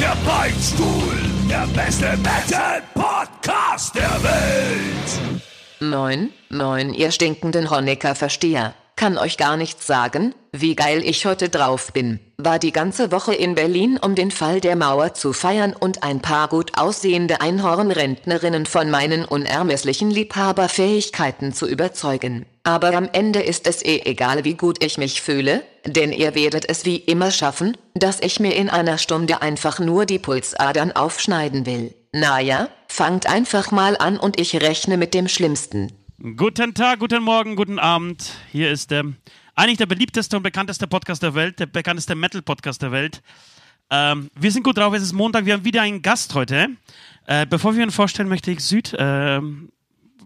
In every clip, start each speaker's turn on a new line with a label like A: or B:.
A: Der Beinstuhl, der beste Metal-Podcast der Welt.
B: Moin, moin, ihr stinkenden Honecker-Versteher. Kann euch gar nichts sagen, wie geil ich heute drauf bin. War die ganze Woche in Berlin, um den Fall der Mauer zu feiern und ein paar gut aussehende Einhornrentnerinnen von meinen unermesslichen Liebhaberfähigkeiten zu überzeugen. Aber am Ende ist es eh egal, wie gut ich mich fühle, denn ihr werdet es wie immer schaffen, dass ich mir in einer Stunde einfach nur die Pulsadern aufschneiden will. Naja, fangt einfach mal an und ich rechne mit dem Schlimmsten.
C: Guten Tag, guten Morgen, guten Abend. Hier ist der, eigentlich der beliebteste und bekannteste Podcast der Welt, der bekannteste Metal-Podcast der Welt. Ähm, wir sind gut drauf, es ist Montag, wir haben wieder einen Gast heute. Äh, bevor wir ihn vorstellen, möchte ich Süd äh,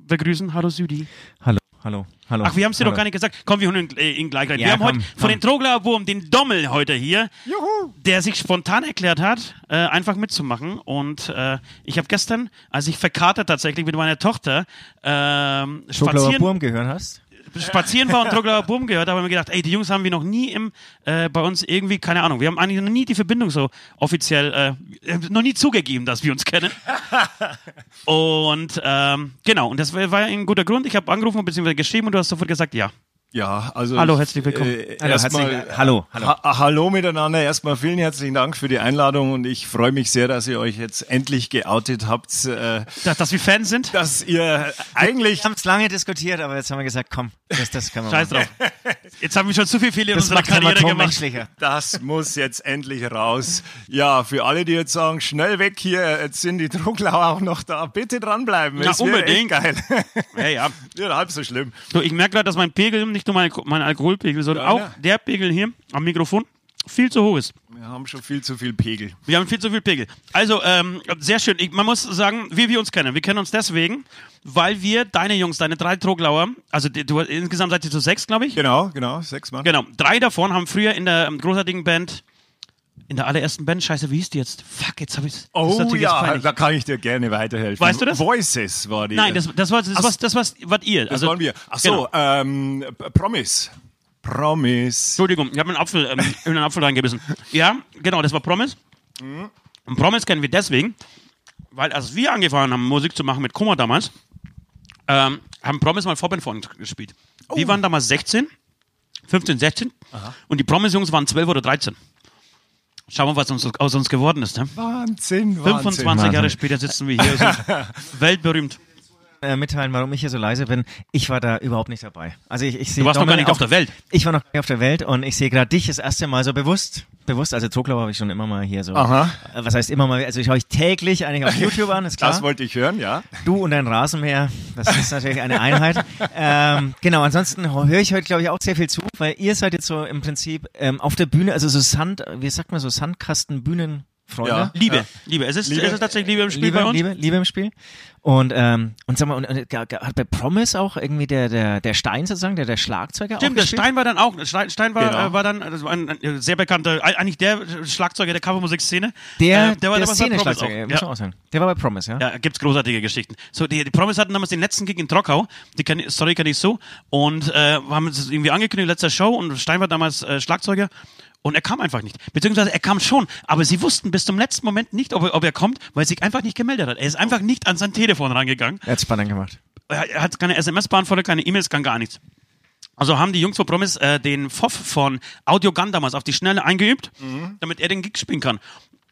C: begrüßen. Hallo Südi.
D: Hallo, hallo, hallo.
C: Ach, wir haben es dir noch gar nicht gesagt. Komm, wir holen ihn, äh, ihn gleich rein.
D: Ja,
C: wir haben
D: komm,
C: heute von den
D: komm.
C: Trogler Wurm den Dommel heute hier, der sich spontan erklärt hat, äh, einfach mitzumachen. Und äh, ich habe gestern, als ich verkatert tatsächlich mit meiner Tochter
D: Schokolauer
C: spazieren,
D: Burm gehört hast?
C: Spazieren war und Trogler Wurm gehört habe, habe ich mir gedacht, ey, die Jungs haben wir noch nie im, äh, bei uns irgendwie, keine Ahnung, wir haben eigentlich noch nie die Verbindung so offiziell, äh, äh, noch nie zugegeben, dass wir uns kennen. und ähm, genau, und das war, war ein guter Grund. Ich habe angerufen bzw. geschrieben und du hast sofort gesagt, ja.
E: Ja, also.
C: Hallo, herzlich willkommen.
E: Äh,
D: Hallo,
E: erstmal,
D: herzlich- hallo, hallo.
E: Ha hallo miteinander. Erstmal vielen herzlichen Dank für die Einladung und ich freue mich sehr, dass ihr euch jetzt endlich geoutet habt, äh,
C: Dass, dass wir Fans sind?
E: dass ihr eigentlich.
D: Wir haben es lange diskutiert, aber jetzt haben wir gesagt, komm, das, das können wir
C: Scheiß
D: machen.
C: drauf. Jetzt haben wir schon zu viel Fehler in
D: Das
C: unserer
D: macht Karriere
C: gemacht.
E: Das muss jetzt endlich raus. Ja, für alle, die jetzt sagen, schnell weg hier, jetzt sind die Drucklauer auch noch da. Bitte dranbleiben.
C: Ja, unbedingt.
E: Echt geil.
C: Ja, ja.
E: ja, halb so schlimm.
C: So, ich merke gerade, dass mein Pegel, nicht nur mein, mein Alkoholpegel, sondern
E: Deiner?
C: auch der Pegel hier am Mikrofon viel zu hoch ist.
E: Wir haben schon viel zu viel Pegel.
C: Wir haben viel zu viel Pegel. Also, ähm, sehr schön. Ich, man muss sagen, wie wir uns kennen. Wir kennen uns deswegen, weil wir, deine Jungs, deine drei Troglauer, also die, du, insgesamt seid ihr zu sechs, glaube ich.
E: Genau, genau, sechs Mann.
C: Genau. Drei davon haben früher in der ähm, großartigen Band, in der allerersten Band, scheiße, wie hieß die jetzt? Fuck, jetzt habe ich.
E: Oh ja, da kann ich dir gerne weiterhelfen.
C: Weißt du das?
E: Voices war die.
C: Nein, das, das war das,
E: Ach,
C: was, das was, was ihr.
E: Das
C: also,
E: waren wir. Ach so,
C: genau.
E: ähm, P- Promise. Promise.
C: Entschuldigung, ich habe einen Apfel, ähm, in einen Apfel reingebissen. Ja, genau, das war Promise. Und Promise kennen wir deswegen, weil als wir angefangen haben, Musik zu machen mit Kummer damals, ähm, haben Promise mal Vorband vor uns gespielt. Die waren damals 16, 15, 16 und die Promise-Jungs waren 12 oder 13. Schauen wir, was uns, aus uns geworden ist. Ne?
E: Wahnsinn,
C: 25
E: Wahnsinn.
C: Jahre später sitzen wir hier, sind weltberühmt.
D: Äh, mitteilen, warum ich hier so leise bin. Ich war da überhaupt nicht dabei. Also ich, ich sehe
C: Du warst noch gar nicht auf der Welt.
D: Ich war noch gar nicht auf der Welt und ich sehe gerade dich das erste Mal so bewusst. Bewusst, also Zoglau habe ich schon immer mal hier so.
E: Aha.
D: Äh, Was heißt immer mal? Also ich höre euch täglich eigentlich auf YouTube an, ist klar.
E: Das wollte ich hören, ja.
D: Du und dein Rasenmäher, das ist natürlich eine Einheit. ähm, genau, ansonsten höre ich heute, glaube ich, auch sehr viel zu, weil ihr seid jetzt so im Prinzip ähm, auf der Bühne, also so Sand, wie sagt man so, Sandkasten-Bühnenfreunde.
E: Ja.
C: Liebe,
E: Ja.
C: Liebe. Es ist,
E: Liebe.
C: es ist tatsächlich Liebe im Spiel
D: Liebe,
C: bei uns.
D: Liebe, Liebe im Spiel. Und, ähm, und sag mal, und, und, hat bei Promise auch irgendwie der, der, der Stein sozusagen, der, der Schlagzeuger auch
C: Stimmt, der? Stein war dann auch, Stein, Stein war,
E: Genau.
C: äh, war dann das war ein, ein sehr bekannter, eigentlich der Schlagzeuger der Covermusikszene.
D: Der,
C: äh, der war
D: der
C: damals bei Promise auch.
D: muss
C: Ja.
D: auch sagen. Der war bei Promise, ja?
C: Ja, gibt's großartige Geschichten. So, die, die Promise hatten damals den letzten Gig in Trockau. Die kenn, Story kenne ich so. Und äh, haben es irgendwie angekündigt, letzter Show. Und Stein war damals äh, Schlagzeuger. Und er kam einfach nicht. Beziehungsweise er kam schon. Aber sie wussten bis zum letzten Moment nicht, ob er, ob er kommt, weil er sich einfach nicht gemeldet hat. Er ist einfach nicht an sein Telefon rangegangen.
D: Er hat spannend gemacht.
C: er hat keine SMS-Beantworter, keine E-Mails, kann gar nichts. Also haben die Jungs von Promise äh, den Foff von Audiogun damals auf die Schnelle eingeübt, damit er den Gig spielen kann.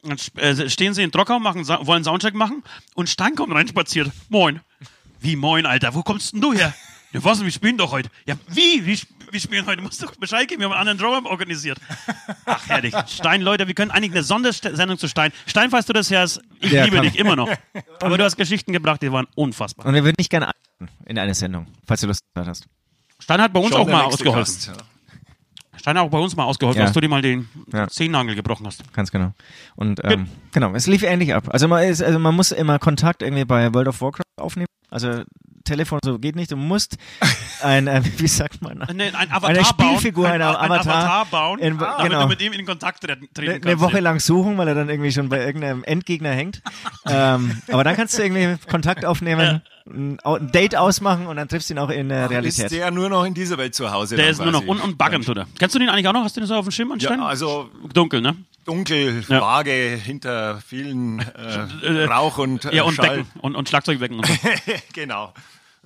C: Dann äh, stehen sie in Trockau, machen, wollen Soundcheck machen und Stein kommt reinspaziert. Moin. Wie moin, Alter? Wo kommst denn du her? Ja, was? Wir spielen doch heute. Ja, wie? Wir, spielen heute. Du musst doch Bescheid geben. Wir haben einen anderen Drummer organisiert. Ach, herrlich. Stein, Leute, wir können eigentlich eine Sondersendung zu Stein. Stein, falls du das hörst, ich
D: Ja,
C: liebe
D: komm.
C: dich immer noch. Aber du hast Geschichten gebracht, die waren unfassbar.
D: Und wir würden dich gerne einladen in eine Sendung, falls du Lust hast.
C: Stein hat bei uns
E: Schon
C: auch
E: der
C: mal ausgeholfen.
E: Gast, ja.
C: Steiner auch bei uns mal ausgeholfen,
D: Ja.
C: dass du dir mal den
D: Ja.
C: Zehennagel gebrochen hast.
D: Ganz genau. Und ähm, genau, es lief ähnlich ab. Also man, ist, also man muss immer Kontakt irgendwie bei World of Warcraft aufnehmen. Also Telefon so geht nicht. Du musst ein, äh, wie sagt man,
C: Nee, ein Avatar
D: eine
C: bauen,
D: Spielfigur,
C: ein,
D: ein
C: ein
D: Avatar,
C: Avatar bauen,
D: in-
C: damit
D: genau.
C: du mit ihm in Kontakt treten,
D: eine,
C: kannst.
D: eine Woche
C: ja.
D: lang suchen, weil er dann irgendwie schon bei irgendeinem Endgegner hängt. ähm, aber dann kannst du irgendwie Kontakt aufnehmen, ein, ein Date ausmachen und dann triffst du ihn auch in der
E: Ist
D: Realität.
E: der nur noch in dieser Welt zu Hause?
C: Der ist nur noch un und buggend, oder? Kennst du den eigentlich auch noch? Hast du den so auf dem Schirm
E: Ja,
C: anstellen?
E: also
C: Dunkel, ne?
E: dunkel,
C: Ja.
E: vage, hinter vielen äh, Rauch und äh,
C: Ja, und
E: Schall.
C: Becken und, und Schlagzeugbecken und so.
E: genau.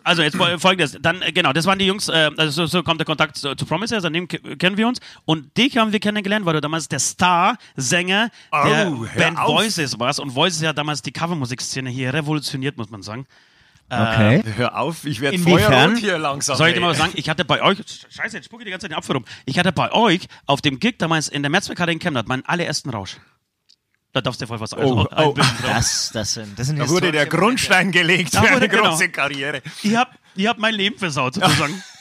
C: Also jetzt fol- folgendes, dann äh, genau, das waren die Jungs, äh, also so, so kommt der Kontakt zu, zu Promise, seitdem ke- kennen wir uns und dich haben wir kennengelernt, weil du damals der Star-Sänger der
E: Oh, hör
C: Band
E: auf.
C: Voices warst und Voices hat damals die Covermusikszene hier revolutioniert, muss man sagen.
D: Okay.
E: Hör auf, ich werde feuerrot hier langsam.
C: Soll ich dir mal was sagen? Ich hatte bei euch, scheiße, jetzt spucke ich die ganze Zeit den Apfel rum. Ich hatte bei euch auf dem Gig damals in der Metzberkarte in Chemnat meinen allerersten Rausch. Da darfst du dir voll was
E: Oh, oh.
D: Das, das sind, das sind
E: Da wurde der Grundstein gelegt für eine
C: genau.
E: große Karriere.
C: Ihr habt, ihr habt mein Leben versaut, sozusagen.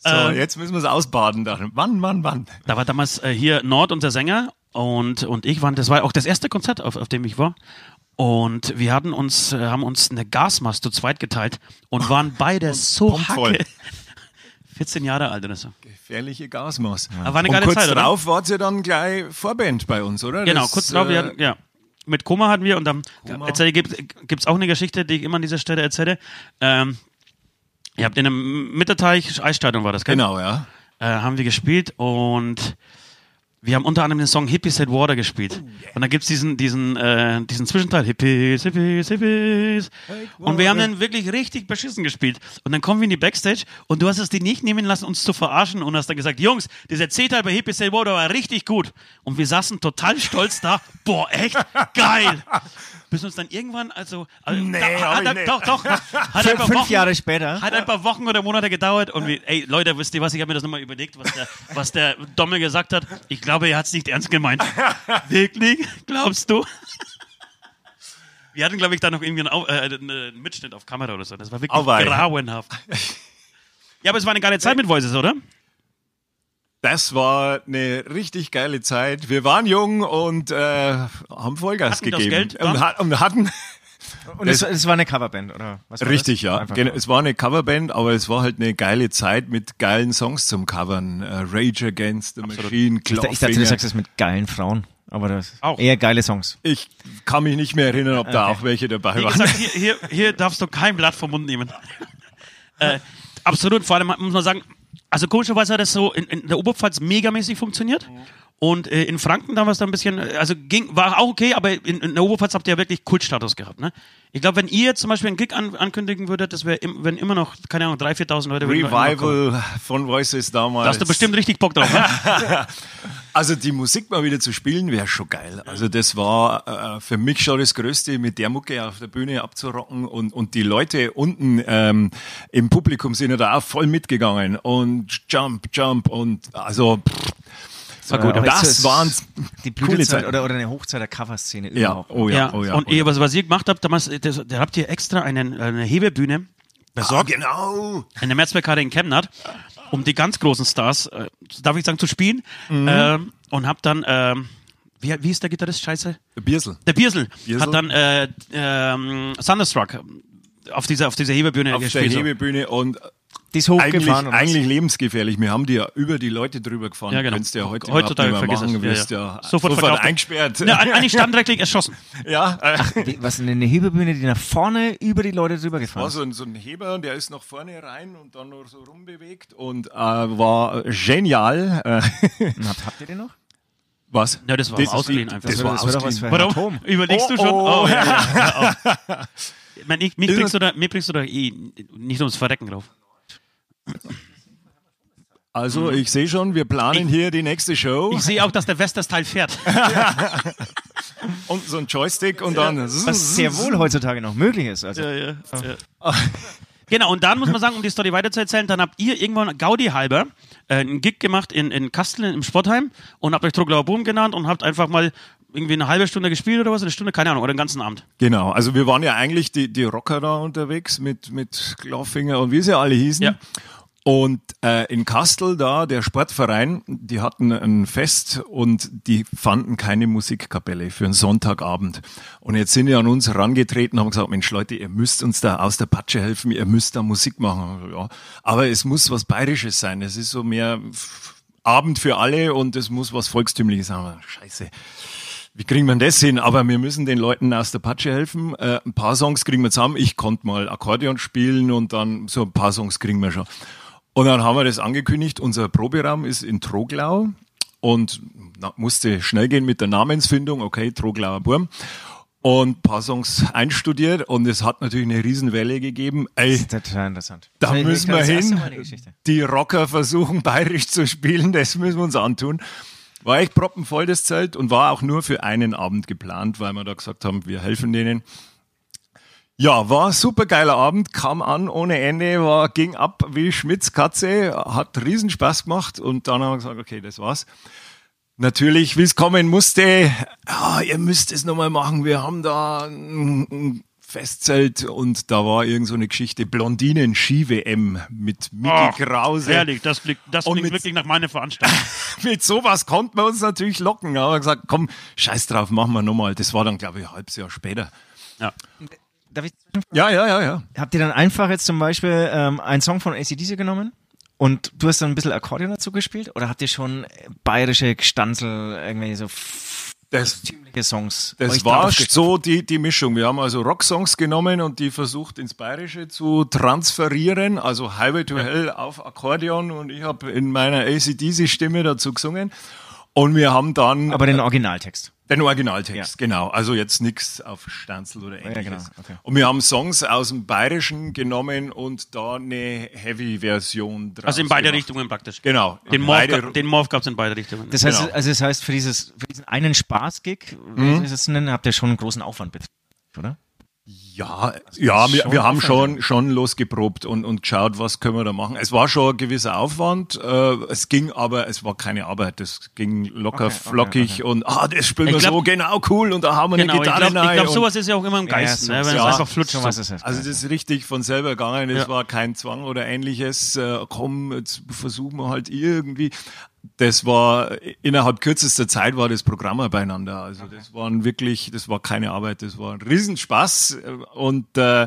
E: So,
C: Ähm.
E: jetzt müssen wir es ausbaden. Dann. Wann, wann, wann?
C: Da war damals äh, hier Nord, unser Sänger, und, und ich waren, das war auch das erste Konzert, auf, auf dem ich war. Und wir hatten uns, äh, haben uns eine Gasmaske zu zweit geteilt und waren beide so
E: pumpvoll.
C: hacke. 14 Jahre alt oder so.
E: Gefährliche Gasmaß.
C: Aber war eine
E: Und
C: geile
E: kurz
C: Zeit, oder?
E: drauf wart ihr dann gleich Vorband bei uns, oder?
C: Genau,
E: Das,
C: kurz drauf,
E: äh,
C: hatten, ja. Mit Koma hatten wir und dann gibt es auch eine Geschichte, die ich immer an dieser Stelle erzähle. Ähm, ihr habt in einem Mitterteich, Eisstadion war das, gell?
E: Genau, ja.
C: äh, haben wir gespielt und wir haben unter anderem den Song Hippies Hit Water gespielt. Und dann gibt's diesen, diesen, äh, diesen Zwischenteil, Hippies, Hippies, Hippies. Und wir haben dann wirklich richtig beschissen gespielt. Und dann kommen wir in die Backstage und du hast es dir nicht nehmen lassen, uns zu verarschen und hast dann gesagt, Jungs, dieser C-Teil bei Hippies Hit Water war richtig gut. Und wir saßen total stolz da, boah, echt geil. Bis uns dann irgendwann, also, also
E: Nee,
C: da, hat, er-
E: nicht.
C: doch, doch, hat ein
D: Fünf,
C: paar
D: fünf
C: Wochen-
D: Jahre später.
C: hat ein paar Wochen oder Monate gedauert und wir, ey, Leute, wisst ihr was? Ich habe mir das nochmal überlegt, was der, was der Dommel gesagt hat. Ich glaube, er hat es nicht ernst gemeint. Wirklich? Glaubst du? Wir hatten, glaube ich, da noch irgendwie einen, Au- äh, einen Mitschnitt auf Kamera oder so. Das war wirklich
E: Auweih.
C: grauenhaft. Ja, aber es war eine geile Zeit mit Voices, oder?
E: Das war eine richtig geile Zeit. Wir waren jung und äh, haben Vollgas
C: Hatten das
E: gegeben.
C: Geld
E: und, hat, und hatten
D: Und es, es war eine Coverband, oder?
E: Richtig,
D: das?
E: ja.
D: Einfach
E: Genau, es war eine Coverband, aber es war halt eine geile Zeit mit geilen Songs zum Covern. Äh, Rage Against the Machine,
D: Ich, dachte- ich dachte, du
E: Clawfinger.
D: sagst es mit geilen Frauen. Aber das
C: Auch.
D: eher geile Songs.
E: Ich kann mich nicht mehr erinnern, ob da
D: Okay.
E: auch welche dabei
C: Wie
E: waren.
C: gesagt, hier, hier, hier darfst du kein Blatt vom Mund nehmen. äh, absolut, vor allem muss man sagen, also komischerweise hat das so in, in der Oberpfalz megamäßig funktioniert. Und äh, in Franken damals dann ein bisschen, äh, also ging, war auch okay, aber in, in der Oberpfalz habt ihr ja wirklich Kultstatus gehabt. Ne? Ich glaube, wenn ihr jetzt zum Beispiel einen Gig an, ankündigen würdet, das wäre, im, wenn immer noch, keine Ahnung, 3.000, 4.000 Leute.
E: Revival von Voices damals.
C: Da hast du bestimmt richtig Bock drauf. Ne?
E: Also die Musik mal wieder zu spielen, wäre schon geil. Also das war äh, für mich schon das Größte, mit der Mucke auf der Bühne abzurocken und, und die Leute unten ähm, im Publikum sind ja da auch voll mitgegangen und Jump, Jump und also pff,
C: War gut,
E: das waren
D: die Blütezeit oder, oder eine Hochzeit der Coverszene
E: ja, oh ja,
C: ja,
E: oh ja.
C: und
E: oh ja.
C: was, was ihr gemacht habt, damals, das, da habt ihr extra einen, eine Hebebühne
E: Ah,
C: besorgt.
E: genau.
C: in der Metzberkarte in Chemnat, um die ganz großen Stars, äh, darf ich sagen, zu spielen.
E: Mhm.
C: Ähm, und hab dann, ähm, wie, wie ist der Gitarrist? Scheiße?
E: Biersel.
C: Der Biersel,
E: Biersel?
C: hat dann äh, ähm, Thunderstruck auf dieser, auf dieser Hebebühne
E: Auf der
C: gespielt. so.
E: Hebebühne und Eigentlich,
D: hochgefahren. was?
E: eigentlich lebensgefährlich. Wir haben die ja über die Leute drüber gefahren.
C: Ja, genau.
E: Könntest du ja heute
C: Heutzutage vergiss
E: machen. Wirst
C: Ja,
E: ja,
C: ja.
E: sofort,
C: Sofort
E: eingesperrt.
C: Ja, eigentlich standrechtlich erschossen.
E: ja,
D: Wie- Was eine Hebebühne, die nach vorne über die Leute drüber gefahren
E: war
D: ist.
E: so ein, so ein Heber, der ist nach vorne rein und dann nur so rumbewegt und äh, war genial.
D: Und Habt, ihr den noch?
E: was?
C: Ja, das war ausgeliehen
E: die-
C: einfach.
E: Das
C: Das
E: war
D: das doch was für ein
C: Warum?
D: Atom.
C: Überlegst du
E: Oh,
C: schon?
E: oh.
C: Oh, ja, ja, ja, oh. Ich meine, ich, mich, bringst du da, mich bringst du da eh nicht ums Verrecken drauf.
E: Also ich sehe schon, wir planen hier die nächste Show
C: Ich sehe auch, dass der West das Teil fährt.
E: und so ein Joystick und dann.
D: Was sehr wohl heutzutage noch möglich ist. Also.
C: Ja, ja, ja. Genau, und dann muss man sagen, um die Story weiterzuerzählen, dann habt ihr irgendwann Gaudi halber äh, einen Gig gemacht in, in Kasteln im Sportheim und habt euch Troglauer Boom genannt und habt einfach mal irgendwie eine halbe Stunde gespielt oder was, eine Stunde, keine Ahnung, oder den ganzen Abend.
E: Genau, also wir waren ja eigentlich die, die Rocker da unterwegs mit, mit Clawfinger und wie sie alle hießen.
C: Ja.
E: Und äh, in Kastel da, der Sportverein, die hatten ein Fest und die fanden keine Musikkapelle für einen Sonntagabend. Und jetzt sind die an uns herangetreten haben gesagt, Mensch Leute, ihr müsst uns da aus der Patsche helfen, ihr müsst da Musik machen. Ja, aber es muss was Bayerisches sein. Es ist so mehr Abend für alle und es muss was Volkstümliches sein. Scheiße. Wie kriegen wir das hin? Aber wir müssen den Leuten aus der Patsche helfen. Äh, ein paar Songs kriegen wir zusammen. Ich konnte mal Akkordeon spielen und dann so ein paar Songs kriegen wir schon. Und dann haben wir das angekündigt. Unser Proberaum ist in Troglau und musste schnell gehen mit der Namensfindung. Okay, Troglauer Burm. Und ein paar Songs einstudiert und es hat natürlich eine Riesenwelle gegeben. Ey,
D: Das ist total interessant.
E: da
D: Ich-
E: müssen wir hin.
D: Die
E: Rocker versuchen bayerisch zu spielen, das müssen wir uns antun. War echt proppenvoll das Zelt und war auch nur für einen Abend geplant, weil wir da gesagt haben, wir helfen denen. Ja, war ein super geiler Abend, kam an ohne Ende, war, ging ab wie Schmitz Katze, hat riesen Spaß gemacht und dann haben wir gesagt, okay, das war's. Natürlich, wie es kommen musste, ja, ihr müsst es nochmal machen, wir haben da ein, ein Festzelt und da war irgend so eine Geschichte, Blondinen-Ski-WM mit Mickey
C: Ach,
E: Krause.
C: Ehrlich, das klingt, das klingt
E: mit-
C: wirklich nach meiner Veranstaltung.
E: Mit sowas konnten wir uns natürlich locken. Wir gesagt, komm, scheiß drauf, machen wir nochmal. Das war dann, glaube ich, ein halbes Jahr später.
C: ja.
D: Darf ich
E: Ja, ja, ja, ja.
D: Habt ihr dann einfach jetzt zum Beispiel ähm, einen Song von ACDC genommen und du hast dann ein bisschen Akkordeon dazu gespielt? Oder habt ihr schon bayerische Gestanzel, irgendwie so
E: Das,
D: ziemliche Songs?
E: das war so die, die Mischung. Wir haben also Rocksongs genommen und die versucht ins Bayerische zu transferieren. Also Highway to Hell auf Akkordeon und ich habe in meiner ACDC-Stimme dazu gesungen. Und wir haben dann
D: Aber den Originaltext.
E: Den Originaltext,
D: Ja.
E: genau. Also jetzt nichts auf Stanzel oder ähnliches.
D: genau, okay.
E: Und wir haben Songs aus dem Bayerischen genommen und da eine Heavy-Version draus
C: Also in beide
E: gemacht.
C: Richtungen praktisch.
E: Genau.
C: Den Morph, gab es in beide Richtungen.
D: Das heißt,
E: Genau.
D: also das heißt, für dieses, für diesen einen Spaß-Gig,
E: Mhm.
D: wie das nennen, habt ihr schon einen großen Aufwand betrieben, oder?
E: Ja, ja, wir, wir haben schon, schon losgeprobt und, und geschaut, was können wir da machen. Es war schon ein gewisser Aufwand, äh, es ging aber, es war keine Arbeit, es ging locker,
D: Okay, okay,
E: flockig und ah, das spielen
C: Ich
E: wir
C: glaub-
E: so, genau, cool und da haben wir
C: Genau,
E: eine
C: ich
E: Gitarre
C: glaube,
E: rein
C: glaub,
E: und-
C: sowas ist ja auch immer im Geist,
D: so-
C: ne, wenn
D: so-
C: es
E: ja,
C: einfach flutscht.
D: Schon
C: So.
D: was ist das?
E: Also das ist richtig von selber gegangen. Es
C: Ja.
E: war kein Zwang oder ähnliches. Äh, komm, jetzt versuchen wir halt irgendwie. Das war innerhalb kürzester Zeit war das Programm beieinander. Also das waren wirklich, das war keine Arbeit, das war ein Riesenspaß und äh,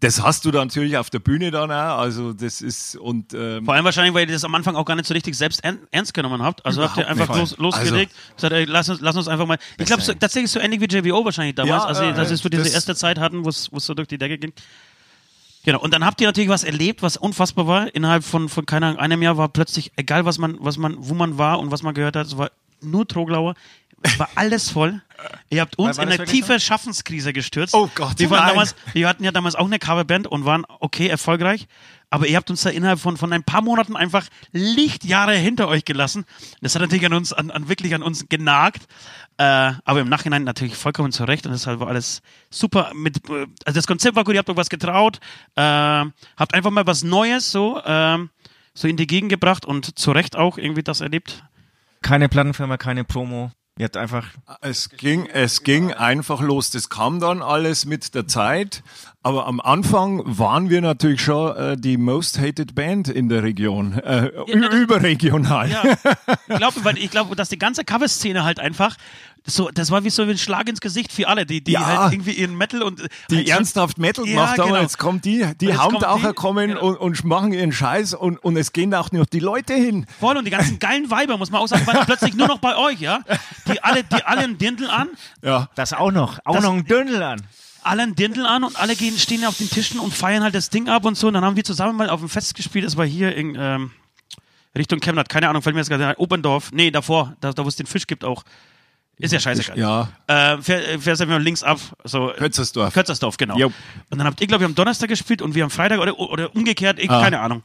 E: das hast du dann natürlich auf der Bühne dann auch. Also das ist und ähm,
C: Vor allem wahrscheinlich, weil ihr das am Anfang auch gar nicht so richtig selbst ern ernst genommen habt. Also habt ihr einfach los, losgelegt, gesagt, ey, lass, uns, lass uns einfach mal. Ich glaube, so, tatsächlich so ähnlich wie JBO wahrscheinlich damals.
E: Ja,
C: also,
E: äh,
C: dass es so diese
E: das-
C: erste Zeit hatten, wo es so durch die Decke ging. Genau. Und dann habt ihr natürlich was erlebt, was unfassbar war. Innerhalb von, von keine Ahnung, einem Jahr war plötzlich, egal was man, was man, wo man war und was man gehört hat, es war nur Troglauer. Es war alles voll. Ihr habt uns in eine tiefe Schaffenskrise gestürzt.
E: Oh Gott,
C: wir, waren
E: nein.
C: damals, wir hatten ja damals auch eine Coverband und waren okay erfolgreich. Aber ihr habt uns da innerhalb von, von ein paar Monaten einfach Lichtjahre hinter euch gelassen. Das hat natürlich an uns, an, an wirklich an uns genagt. Äh, aber im Nachhinein natürlich vollkommen zurecht und deshalb war alles super. Mit, äh, also das Konzept war gut, ihr habt euch was getraut, äh, habt einfach mal was Neues so, ähm, so in die Gegend gebracht und zu Recht auch irgendwie das erlebt.
D: Keine Plattenfirma, keine Promo. Ihr habt einfach,
E: Es ging, es ging einfach los. Das kam dann alles mit der Zeit. Aber am Anfang waren wir natürlich schon äh, die most hated Band in der Region, äh, ü- überregional.
C: Ja, ich glaube, weil ich glaube, dass die ganze Cover-Szene halt einfach so, das war wie so ein Schlag ins Gesicht für alle, die, die
E: Ja.
C: halt irgendwie ihren Metal und
E: Die
C: halt
E: ernsthaft Metal
C: Ja,
E: gemacht haben,
C: genau.
E: jetzt kommt die, die
C: die,
E: kommen
C: genau.
E: und, und machen ihren Scheiß und, und es gehen auch noch die Leute hin.
C: Voll und die ganzen geilen Weiber, muss man auch sagen, waren plötzlich nur noch bei euch, ja? Die alle, die alle einen Dirndl an,
E: Ja.
D: das auch noch, auch
C: Das-
D: noch ein Dirndl an.
C: alle einen Dirndl an und alle gehen, stehen auf den Tischen und feiern halt das Ding ab und so. Und dann haben wir zusammen mal auf dem Fest gespielt, das war hier in ähm, Richtung Chemnat, keine Ahnung, fällt mir jetzt gerade ein, Oberndorf, nee, davor, da, da wo es den Fisch gibt auch. Ist ja scheißegal.
E: Ja.
C: Äh, fähr, fährst einfach links ab. So,
E: Kötzersdorf.
C: Kötzersdorf, genau.
E: Jo.
C: Und dann habt ihr, glaube ich, am Donnerstag gespielt und wir am Freitag oder, oder umgekehrt, ich,
E: Ah.
C: keine Ahnung.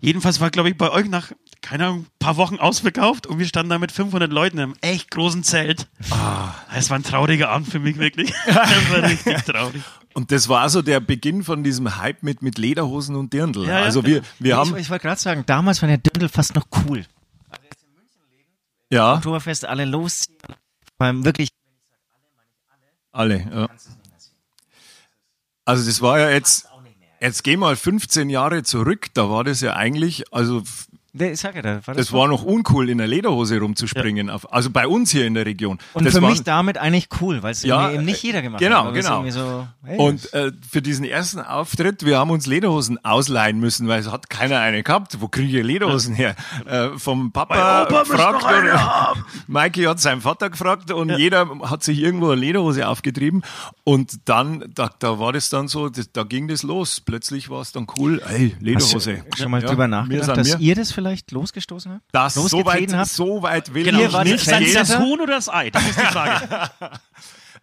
C: Jedenfalls war, glaube ich, bei euch nach, keine Ahnung, ein paar Wochen ausverkauft und wir standen da mit 500 Leuten im echt großen Zelt.
E: Ah.
C: Es war ein trauriger Abend für mich, wirklich. Das war richtig traurig.
E: Und das war so der Beginn von diesem Hype mit, mit Lederhosen und Dirndl.
C: Ja, ja,
E: also wir, wir
D: ich
E: haben,
D: ich wollte gerade sagen, damals war der Dirndl fast noch cool.
E: ja,
D: Oktoberfest, alle losziehen. Beim wirklich,
E: alle, ja. Also das war ja jetzt, Jetzt geh mal 15 Jahre zurück, da war das ja eigentlich, also
D: Ich sag ja, war das
E: war noch uncool, in der Lederhose rumzuspringen. Auf, also bei uns hier in der Region.
D: Und
E: das
D: für
E: waren-
D: mich damit eigentlich cool, weil es
E: Ja,
D: eben nicht jeder gemacht
E: genau,
D: hat.
E: genau.
D: irgendwie So, hey,
E: Und äh, für diesen ersten Auftritt, wir haben uns Lederhosen ausleihen müssen, weil es hat keiner eine gehabt. Wo kriege ich Lederhosen her? Äh, vom Papa gefragt. Oder, Mikey hat seinen Vater gefragt und jeder hat sich irgendwo eine Lederhose aufgetrieben. Und dann, da, da war das dann so, das, da ging das los. Plötzlich war es dann cool, ey,
D: Hast
E: Lederhose.
D: du schon mal
E: Ja,
D: drüber nachgedacht, dass
E: wir.
D: ihr das vielleicht losgestoßen habt?
E: Das so weit,
D: habt?
E: so weit will
C: Genau,
E: ich
D: wart
E: nicht
C: das, das Huhn oder das Ei? Das ist die Frage.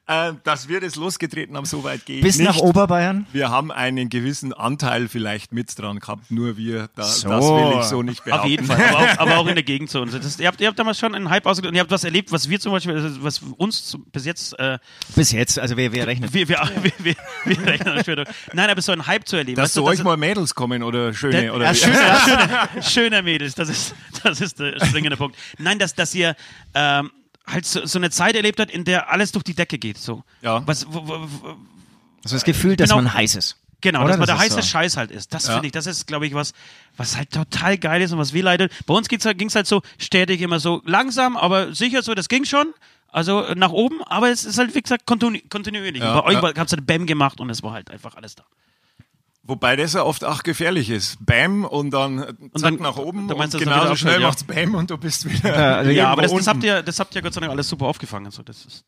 E: äh, dass wir das losgetreten haben, so weit ich
D: Bis
E: nicht.
D: nach Oberbayern?
E: Wir haben einen gewissen Anteil vielleicht mit dran gehabt, nur wir, da,
D: So.
E: das will ich so nicht behaupten.
C: Auf jeden Fall, aber auch, aber auch in der Gegend so. Das, ihr, habt, ihr habt damals schon einen Hype ausgelöst und ihr habt was erlebt, was wir zum Beispiel, also was uns zu- bis jetzt, äh,
D: Bis jetzt, also wer, wer rechnet?
C: wir, wir, wir, wir, wir rechnen später. Nein, aber so einen Hype zu erleben.
E: Dass
C: weißt
E: zu euch
C: das-
E: mal Mädels kommen oder schöne
C: Der-
E: oder
C: ja,
E: wie?
C: schöner, schöner, schöner Mädels, das ist, das ist der springende Punkt. Nein, dass, dass ihr ähm, halt so, so eine Zeit erlebt habt, in der alles durch die Decke geht. So.
E: Ja.
C: Was, wo, wo, wo,
D: Also das Gefühl, dass
C: Genau.
D: man heiß ist.
C: Genau,
D: Oder?
C: dass man
D: Das
C: der heiße
D: so.
C: Scheiß halt ist. Das
E: Ja.
C: finde ich, das ist, glaube ich, was, was halt total geil ist und was wir leider. Bei uns ging es halt so stetig immer so langsam, aber sicher so, das ging schon. Also äh, nach oben, aber es ist halt, wie gesagt, kontinu kontinuierlich.
E: Ja,
C: bei euch
E: ja.
C: habt ihr Bam gemacht und es war halt einfach alles da.
E: Wobei das ja oft auch gefährlich ist. Bam und dann zack
C: dann-
E: nach oben
C: da meinst
E: und genauso
C: wieder
E: schnell
C: ja.
E: macht's Bam und du bist wieder
D: also
C: Ja, aber das, das, habt ihr, das habt ihr Gott sei Dank alles super aufgefangen. So, das ist,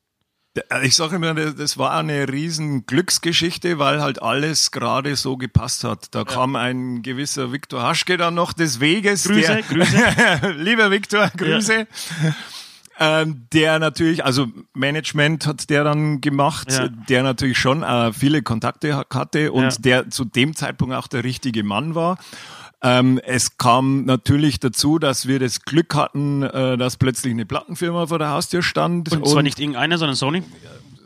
E: Ich sage immer, das war eine riesen Glücksgeschichte, weil halt alles gerade so gepasst hat. Da kam ein gewisser Viktor Haschke dann noch des Weges.
C: Grüße,
E: der,
C: Grüße.
E: Lieber Viktor, Grüße. Ähm, der natürlich, also Management hat der dann gemacht,
C: Ja.
E: der natürlich schon äh, viele Kontakte ha- hatte und
C: Ja.
E: der zu dem Zeitpunkt auch der richtige Mann war. Ähm, es kam natürlich dazu, dass wir das Glück hatten, äh, dass plötzlich eine Plattenfirma vor der Haustür stand
C: und zwar nicht irgendeiner, sondern Sony.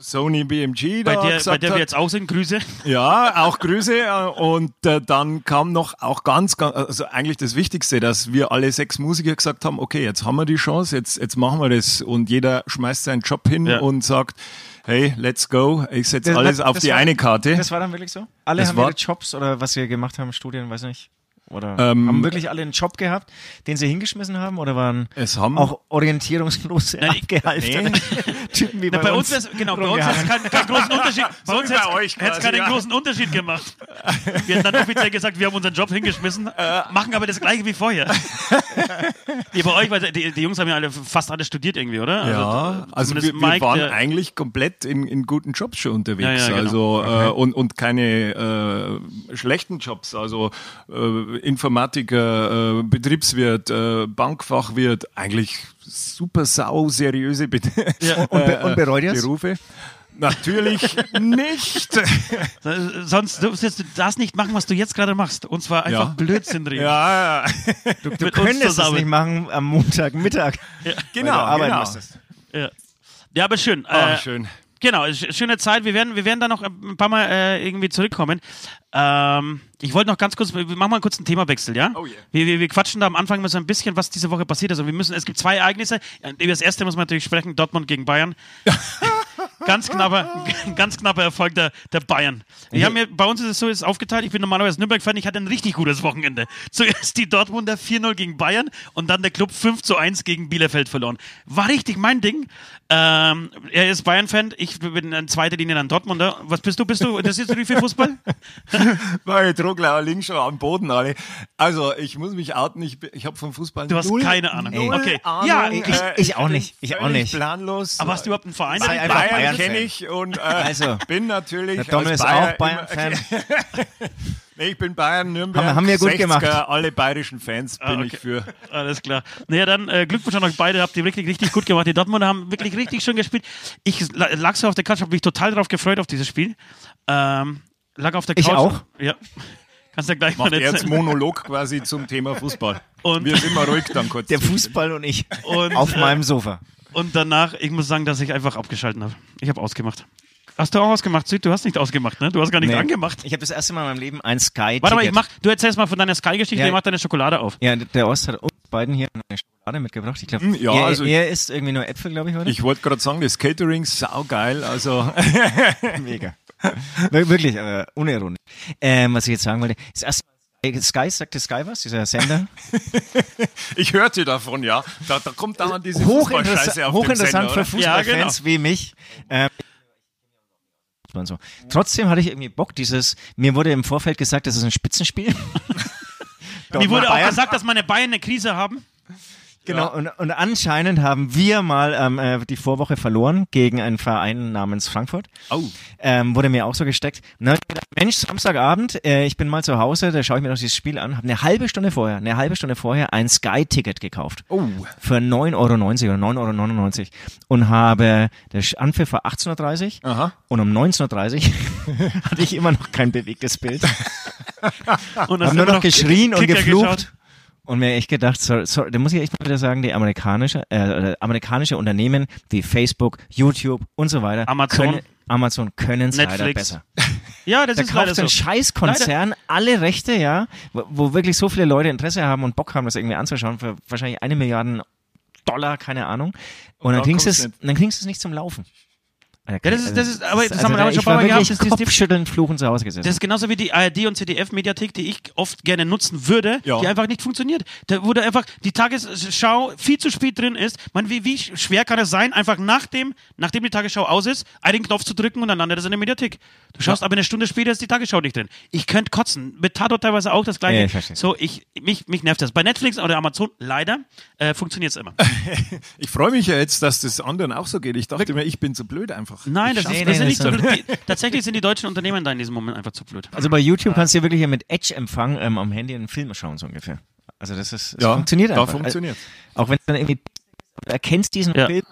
E: Sony BMG
C: Bei
E: da
C: der, bei
E: gesagt
C: der wir jetzt auch sind, Grüße.
E: ja, auch Grüße. Und äh, dann kam noch auch ganz, ganz, also eigentlich das Wichtigste, dass wir alle sechs Musiker gesagt haben, okay, jetzt haben wir die Chance, jetzt, jetzt machen wir das. Und jeder schmeißt seinen Job hin
C: Ja.
E: und sagt, hey, let's go, ich setze alles
D: das
E: auf die
D: war-
E: eine Karte.
D: Das war dann wirklich so? Alle
E: Das
D: haben
E: war-
D: ihre Jobs oder was sie gemacht haben, Studien, weiß nicht. Oder
E: Ähm,
D: haben wirklich alle einen Job gehabt, den sie hingeschmissen haben? Oder waren
E: Es haben-
D: auch orientierungslose,
C: Nein,
D: abgehalfterte Typen wie
C: Na,
D: bei,
C: bei uns, ist, genau, bei uns hat es keinen, keinen großen Unterschied. Bei
E: So
C: uns
E: euch
C: es
E: quasi,
C: keinen
E: ja.
C: großen Unterschied gemacht. Wir haben dann offiziell gesagt, wir haben unseren Job hingeschmissen,
E: Äh.
C: machen aber das gleiche wie vorher. nee, bei euch, weil die, die Jungs haben ja alle fast alle studiert irgendwie, oder?
E: Ja, also wir,
C: zumindest
E: wir
C: Mike,
E: waren
C: der-
E: eigentlich komplett in, in guten Jobs schon unterwegs.
C: Ja, ja, genau.
E: Also äh, und, und keine äh, schlechten Jobs. Also äh, Informatiker, äh, Betriebswirt, äh, Bankfachwirt, eigentlich super sau seriöse Be
D: Und, be und bereut ihr es?
E: Berufe. Natürlich nicht.
C: Sonst du, du darfst nicht machen, was du jetzt gerade machst. Und zwar einfach
E: Ja.
C: Blödsinn reden.
E: ja, ja.
D: Du
C: uns
D: könntest es nicht machen am Montagmittag.
E: genau,
D: weil du arbeiten
E: genau.
D: musstest.
C: Ja, ja aber schön.
E: Ah,
C: äh,
E: schön.
C: Genau, sch- schöne Zeit. Wir werden, wir werden da noch ein paar Mal äh, irgendwie zurückkommen. Ähm, ich wollte noch ganz kurz, wir machen mal kurz einen Themawechsel, ja?
E: Oh yeah.
C: wir, wir, wir quatschen da am Anfang mal so ein bisschen, was diese Woche passiert ist. Also wir müssen, es gibt zwei Ereignisse. Äh, Über das erste muss man natürlich sprechen, Dortmund gegen Bayern. ganz knapper, ganz knapper Erfolg der, der Bayern. Wir haben ja, bei uns ist es so, ist aufgeteilt, ich bin normalerweise Nürnberg-Fan, ich hatte ein richtig gutes Wochenende. Zuerst die Dortmunder 4-0 gegen Bayern und dann der Club 5 zu 1 gegen Bielefeld verloren. War richtig mein Ding. Ähm, er ist Bayern-Fan, ich bin in zweiter Linie dann Dortmunder. Was bist du? Bist du, interessierst du dich für Fußball?
E: Meine Drucklauer liegen schon am Boden alle. Also ich muss mich outen, ich, ich habe vom Fußball
C: Du hast
E: null,
C: keine Ahnung.
E: Null
C: Okay.
E: Ahnung.
C: Ja,
D: ich-
E: Äh,
D: ich auch
E: bin
D: nicht. Ich auch nicht.
E: planlos.
C: Aber hast du überhaupt einen Verein? Bayern-
E: Bayern
D: Bayern-Fan.
E: kenne ich und äh,
D: Also,
E: bin natürlich
D: Der
E: als
D: ist
E: Bayer
D: auch Bayern-Fan.
E: ich bin Bayern, Nürnberg,
D: Haben- haben wir gut
E: 60er,
D: gemacht.
E: alle bayerischen Fans bin
C: Ah, okay.
E: ich für.
C: Alles klar. Naja, dann äh, Glückwunsch an euch beide, habt ihr wirklich richtig gut gemacht. Die Dortmunder haben wirklich richtig schön gespielt. Ich la- lag so auf der Couch, habe mich total darauf gefreut auf dieses Spiel. Ähm, lag auf der
D: Ich
C: Couch.
D: auch.
C: Ja. Kannst ja gleich
E: Macht
C: mal
E: jetzt. Monolog quasi zum Thema Fußball.
C: Und-
E: wir sind mal ruhig dann kurz.
D: Der Fußball und ich
C: Und,
D: auf
C: äh,
D: meinem Sofa.
C: Und danach, ich muss sagen, dass ich einfach abgeschalten habe. Ich habe ausgemacht. Hast du auch ausgemacht, Süd? Du hast nicht ausgemacht, ne? Du hast gar nicht
D: Nee.
C: angemacht.
D: Ich habe das erste Mal in meinem Leben ein Sky.
C: Warte mal, ich mach, du erzählst mal von deiner Sky-Geschichte,
D: Ja.
C: ich mach deine Schokolade auf.
D: Ja, der Ost hat uns beiden hier eine Schokolade mitgebracht. Ich glaube,
E: Hm, ja,
D: er,
E: also-
D: er isst irgendwie nur Äpfel, glaube ich, heute.
E: Ich wollte gerade sagen, das Catering sau geil. Also
D: Mega. Wir- Wirklich, aber unironisch. Ähm, was ich jetzt sagen wollte, das erste Mal, Sky, sagte Sky was, dieser Sender?
E: Ich hörte davon, ja. Da, da kommt dauernd diese
D: Hochinteressant,
E: Fußballscheiße auf
D: hochinteressant
E: Sender,
D: für? Fußballfans
C: Ja,
D: wie mich. Ähm, und so. Trotzdem hatte ich irgendwie Bock, dieses, mir wurde im Vorfeld gesagt, das ist ein Spitzenspiel.
C: Mir wurde auch
D: Bayern-
C: gesagt, dass meine Bayern eine Krise haben.
D: Genau, und, und anscheinend haben wir mal ähm, äh, die Vorwoche verloren gegen einen Verein namens Frankfurt.
E: Oh.
D: Ähm, wurde mir auch so gesteckt. Gedacht, Mensch, Samstagabend, äh, ich bin mal zu Hause, da schaue ich mir noch dieses Spiel an, habe eine halbe Stunde vorher, eine halbe Stunde vorher ein Sky-Ticket gekauft.
E: Oh.
D: Für 9,90 Euro oder 9,99 Euro und habe, der Anpfiff war 18.30 Uhr
E: Aha.
D: und um 19.30 Uhr hatte ich immer noch kein bewegtes Bild.
C: Und
D: Hab nur noch geschrien und geflucht.
C: geschaut.
D: Und mir echt gedacht, so, so, da muss ich echt mal wieder sagen, die amerikanische, äh, amerikanische Unternehmen wie Facebook, YouTube und so weiter,
C: Amazon.
D: können, Amazon können es leider besser.
C: Ja, das
D: Da
C: ist leider
D: kauft
C: so.
D: ein Scheißkonzern alle Rechte, ja, wo, wo wirklich so viele Leute Interesse haben und Bock haben, das irgendwie anzuschauen, für wahrscheinlich eine Milliarde Dollar, keine Ahnung. Und kriegst es, dann kriegst du es nicht zum Laufen.
C: Ja, das ist- das ist- aber das haben wir
D: da-
C: aber schon ein paar Mal gehabt,
D: wirklich
C: das ist die-
D: Kopfschütteln, fluchen zu Hause gesessen.
C: Das ist genauso wie die ARD und ZDF-Mediathek, die ich oft gerne nutzen würde,
E: Ja.
C: die einfach nicht funktioniert. Da wurde einfach die Tagesschau viel zu spät drin ist. Man, wie, wie schwer kann es sein, einfach nachdem, nachdem die Tagesschau aus ist, einen Knopf zu drücken und dann landet es in der Mediathek. Du schaust aber eine Stunde später ist die Tagesschau nicht drin. Ich könnte kotzen. Mit Tatort teilweise auch das gleiche.
D: Ja, ich
C: so, ich, mich, mich nervt das. Bei Netflix oder Amazon leider äh, funktioniert es immer.
E: Ich freue mich ja jetzt, dass das anderen auch so geht. Ich dachte mir, ich bin zu blöd einfach.
C: Nein,
E: ich
C: das, ist,
D: Nee,
C: das
D: nee,
C: sind nicht
D: das
C: so. Die, tatsächlich sind die deutschen Unternehmen da in diesem Moment einfach zu blöd.
D: Also bei YouTube kannst du ja wirklich mit Edge-Empfang ähm, am Handy einen Film schauen, so ungefähr. Also das ist, es
E: Ja,
D: funktioniert
E: da
D: einfach.
E: funktioniert.
D: Also, auch wenn du dann irgendwie du erkennst diesen
C: Ja.
D: Film.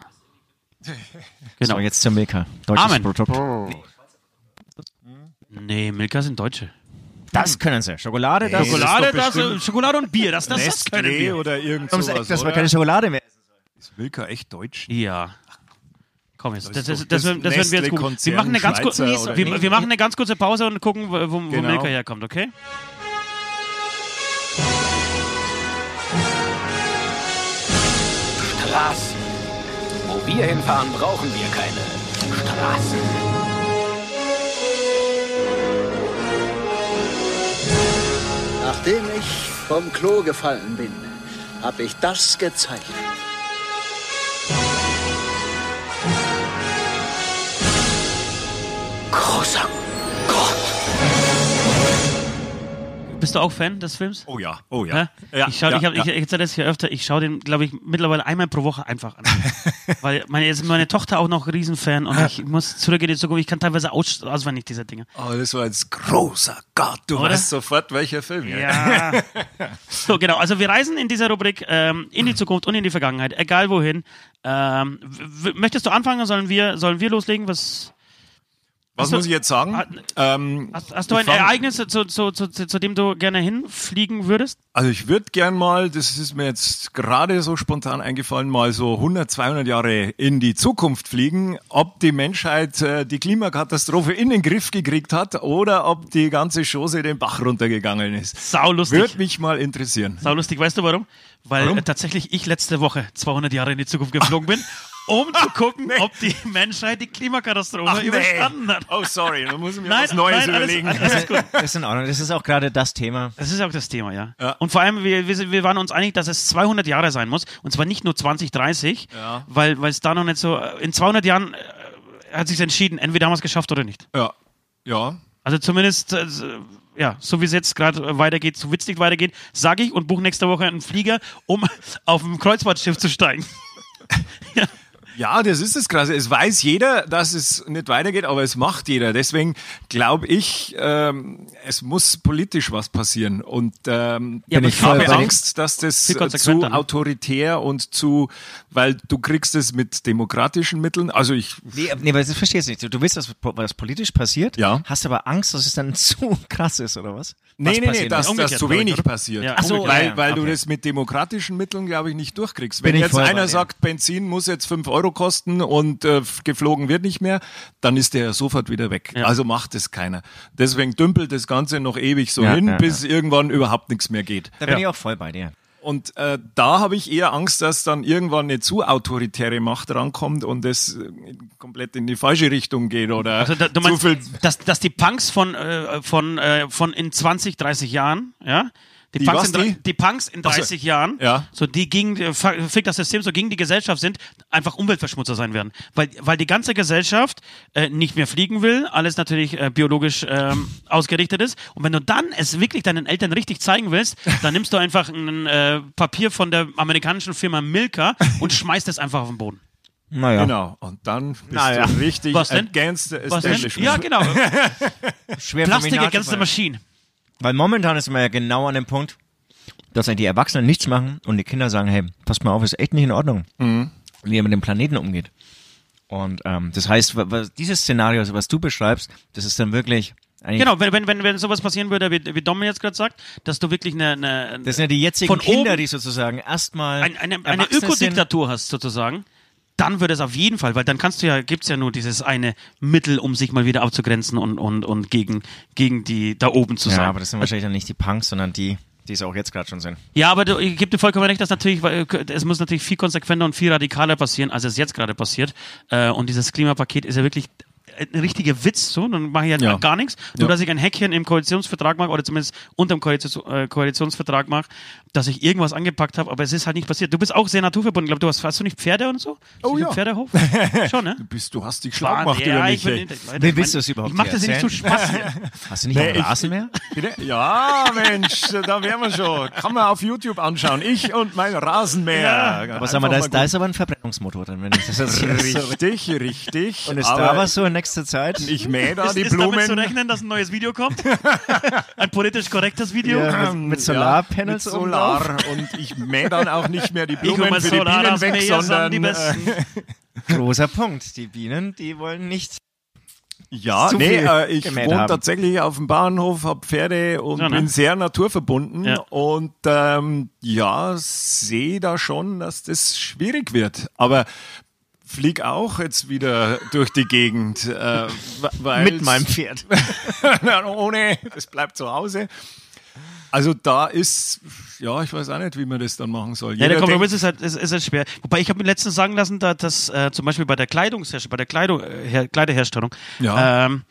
C: Genau.
D: So, jetzt zur Milka. Deutsches
C: Amen.
D: Produkt.
C: Nee, Milka sind Deutsche.
D: Das können sie. Schokolade, das
C: Schokolade, das,
E: bestimmt
C: Schokolade und Bier, das, das, das können
E: Nestlé
C: wir.
E: oder irgend sowas,
D: Eck, dass keine Schokolade mehr.
E: Ist Milka echt deutsch?
C: Ja. Komm jetzt, das, das, das,
E: das
C: werden wir jetzt gucken. Wir machen, eine ganz kurze, wir, wir machen eine ganz kurze Pause und gucken, wo, wo
E: Genau.
C: Milka herkommt, okay?
F: Straßen. Wo wir hinfahren, brauchen wir keine Straßen.
G: Nachdem ich vom Klo gefallen bin, habe ich das gezeigt.
F: Großer Gott.
C: Bist du auch Fan des Films?
E: Oh ja, oh ja. ja
C: ich schaue
E: ja,
C: ich hab,
E: ja.
C: ich, ich das hier öfter, ich schaue den, glaube ich, mittlerweile einmal pro Woche einfach an. Weil meine, jetzt ist meine Tochter auch noch Riesenfan und ich muss zurück in die Zukunft. Ich kann teilweise aus, auswendig diese Dinge.
E: Oh, das war jetzt großer Gott. Du
C: Oder?
E: weißt sofort, welcher Film.
C: Ja. so, genau. Also wir reisen in dieser Rubrik ähm, in die Zukunft und in die Vergangenheit, egal wohin. Ähm, möchtest du anfangen? Sollen wir, sollen wir loslegen? Was,
E: Was
C: Hast du-
E: muss ich jetzt sagen?
C: Ah,
E: Ähm,
C: hast, hast du ein
E: fang-
C: Ereignis, zu, zu, zu, zu, zu dem du gerne hinfliegen würdest?
E: Also ich würde gern mal, das ist mir jetzt gerade so spontan eingefallen, mal so 100, 200 Jahre in die Zukunft fliegen, ob die Menschheit äh, die Klimakatastrophe in den Griff gekriegt hat oder ob die ganze Chose den Bach runtergegangen ist.
C: Saulustig.
E: Würde mich mal interessieren.
C: Saulustig, weißt du warum? Weil
E: Warum?
C: Äh, tatsächlich ich letzte Woche 200 Jahre in die Zukunft geflogen bin, um zu gucken, ob die Menschheit die Klimakatastrophe überstanden hat.
E: Oh, sorry, da muss ich mir
C: Nein,
E: was Neues
C: nein, alles-
E: überlegen.
C: alles ist gut.
D: Das ist in Ordnung. Das ist auch gerade das Thema.
C: Das ist auch das Thema, ja.
E: Ja.
C: Und vor allem, wir, wir, waren uns einig, dass es 200 Jahre sein muss. Und zwar nicht nur 20, 30,
E: Ja.
C: weil es da noch nicht so. In 200 Jahren äh, hat sich entschieden, entweder haben wir es geschafft oder nicht.
E: ja, ja.
C: Also zumindest, äh, ja, so wie es jetzt gerade weitergeht, so witzig weitergeht, sage ich und buche nächste Woche einen Flieger, um auf ein Kreuzfahrtschiff zu steigen.
E: Ja, das ist das Krasse. Es weiß jeder, dass es nicht weitergeht, aber es macht jeder. Deswegen glaube ich, ähm, es muss politisch was passieren. Und ähm,
C: Ja,
E: ich habe. Angst, dass das zu
C: ne?
E: autoritär und zu, weil du kriegst es mit demokratischen Mitteln. Also ich,
D: Nee, nee, aber das verstehst du nicht. Du- Du willst, dass was politisch passiert,
E: Ja.
D: hast aber Angst, dass es dann zu krass ist, oder was?
E: Nee, nee, nee, dass
D: wird.
C: Umgekehrt,
E: das zu
C: ich,
E: wenig
C: oder?
E: passiert.
C: Ja,
D: so.
E: Weil,
D: ja,
E: weil du
D: okay.
E: das mit demokratischen Mitteln, glaube ich, nicht durchkriegst. Wenn
D: ich
E: jetzt
D: bei
E: einer
D: dir.
E: sagt, Benzin muss jetzt 5 Euro kosten und äh, geflogen wird nicht mehr, dann ist der sofort wieder weg.
C: Ja.
E: Also macht es keiner. Deswegen dümpelt das Ganze noch ewig so
D: Ja,
E: hin,
D: ja,
E: bis irgendwann überhaupt nichts mehr geht.
D: Da bin
C: Ja.
D: ich auch voll bei dir.
E: Und äh, da habe ich eher Angst, dass dann irgendwann eine zu autoritäre Macht rankommt und es äh, komplett in die falsche Richtung geht oder
C: Also da, du
E: zu
C: meinst,
E: viel.
C: dass, dass die Punks von, äh, von, äh, von in 20, 30 Jahren, ja? Die,
E: Die
C: Punks, in,
E: die?
C: die Punks in
E: Ach so,
C: 30 Jahren,
E: ja.
C: so die gegen äh, fick das System, so gegen die Gesellschaft sind, einfach Umweltverschmutzer sein werden. Weil, weil die ganze Gesellschaft äh, nicht mehr fliegen will, alles natürlich äh, biologisch ähm, ausgerichtet ist. Und wenn du dann es wirklich deinen Eltern richtig zeigen willst, dann nimmst du einfach ein äh, Papier von der amerikanischen Firma Milka und schmeißt es einfach auf den Boden.
D: Naja.
E: Genau. Und dann bist
D: Naja.
E: du richtig
C: Was denn?
E: against the
C: Was denn?
E: establishment.
C: Ja, genau.
D: Schwer
C: Plastic against the machine.
D: Weil momentan ist man ja genau an dem Punkt, dass eigentlich die Erwachsenen nichts machen und die Kinder sagen, hey, passt mal auf, ist echt nicht in Ordnung, wie ihr mit dem Planeten umgeht. Und ähm, das heißt, wa- wa- dieses Szenario, was du beschreibst, das ist dann wirklich
C: Genau, wenn, wenn, wenn, wenn sowas passieren würde, wie, wie Dom jetzt gerade sagt, dass du wirklich eine, eine,
D: das sind ja die jetzigen
C: von
D: Kinder,
C: oben
D: die sozusagen erstmal
C: ein, eine, eine. Ökodiktatur hast, sozusagen, dann würde es auf jeden Fall, weil dann kannst du ja, gibt's ja nur dieses eine Mittel, um sich mal wieder abzugrenzen und, und, und gegen, gegen die da oben zu sein.
D: Ja, aber das sind wahrscheinlich dann nicht die Punks, sondern die, die es auch jetzt gerade schon sind.
C: Ja, aber du, ich gebe dir vollkommen recht, dass natürlich, weil, es muss natürlich viel konsequenter und viel radikaler passieren, als es jetzt gerade passiert. Äh, und dieses Klimapaket ist ja wirklich ein richtiger Witz, so, dann mache ich halt
E: Ja.
C: gar nichts. Nur,
E: Ja.
C: dass ich ein Häkchen im Koalitionsvertrag mache, oder zumindest unter dem Koalitions äh, Koalitionsvertrag mache, dass ich irgendwas angepackt habe, aber es ist halt nicht passiert. Du bist auch sehr naturverbunden. Ich glaube, du hast, hast du nicht Pferde und so?
E: Oh
C: Ist
E: ja.
C: ein Pferdehof? Schon, ne?
E: Du, bist, du hast dich schlau gemacht
C: ja,
E: mich.
C: ich bin. Leute,
D: Wie willst
C: ich
D: du es überhaupt
C: Ich mache das ja nicht
D: erzählen?
C: Spaß.
D: Hast du nicht
E: Nee,
D: Rasenmäher?
E: Bitte? Ja, Mensch, da wären wir schon. Kann man auf YouTube anschauen. Ich und mein Rasenmäher.
D: Aber sag mal, da ist, da ist aber ein Verbrennungsmotor drin, wenn ich das so.
E: Richtig, richtig.
D: Und ist
E: aber
D: da was so in nächster Zeit?
E: Ich mähe da
C: Ist,
E: die
C: ist damit zu
E: Blumen.
C: rechnen, dass ein neues Video kommt? ein politisch korrektes Video?
D: Ja, mit, mit Solarpanels
E: mit
D: oben
E: Solar und ich mähe dann auch nicht mehr die Blumen für die
C: Solar
E: Bienen weg, sondern
C: die
E: äh.
D: Großer Punkt. Die Bienen, die wollen nicht.
E: ja,
D: zu
E: nee, äh, ich wohne
D: haben.
E: tatsächlich auf dem Bauernhof, hab Pferde und
C: Ja, ne?
E: bin sehr naturverbunden
C: Ja.
E: und ähm, ja, sehe da schon, dass das schwierig wird, aber flieg auch jetzt wieder durch die Gegend, äh,
D: Mit meinem Pferd.
E: Ohne, das bleibt zu Hause. Also da ist, ja, ich weiß auch nicht, wie man das dann machen soll.
C: Ja, der
E: Jeder
C: Kompromiss ist halt, ist, ist halt schwer. Wobei ich habe mir letztens sagen lassen, da, dass äh, zum Beispiel bei der Kleidungsherstellung, bei der Kleidung, äh, Her Kleiderherstellung,
E: Ja.
C: ähm,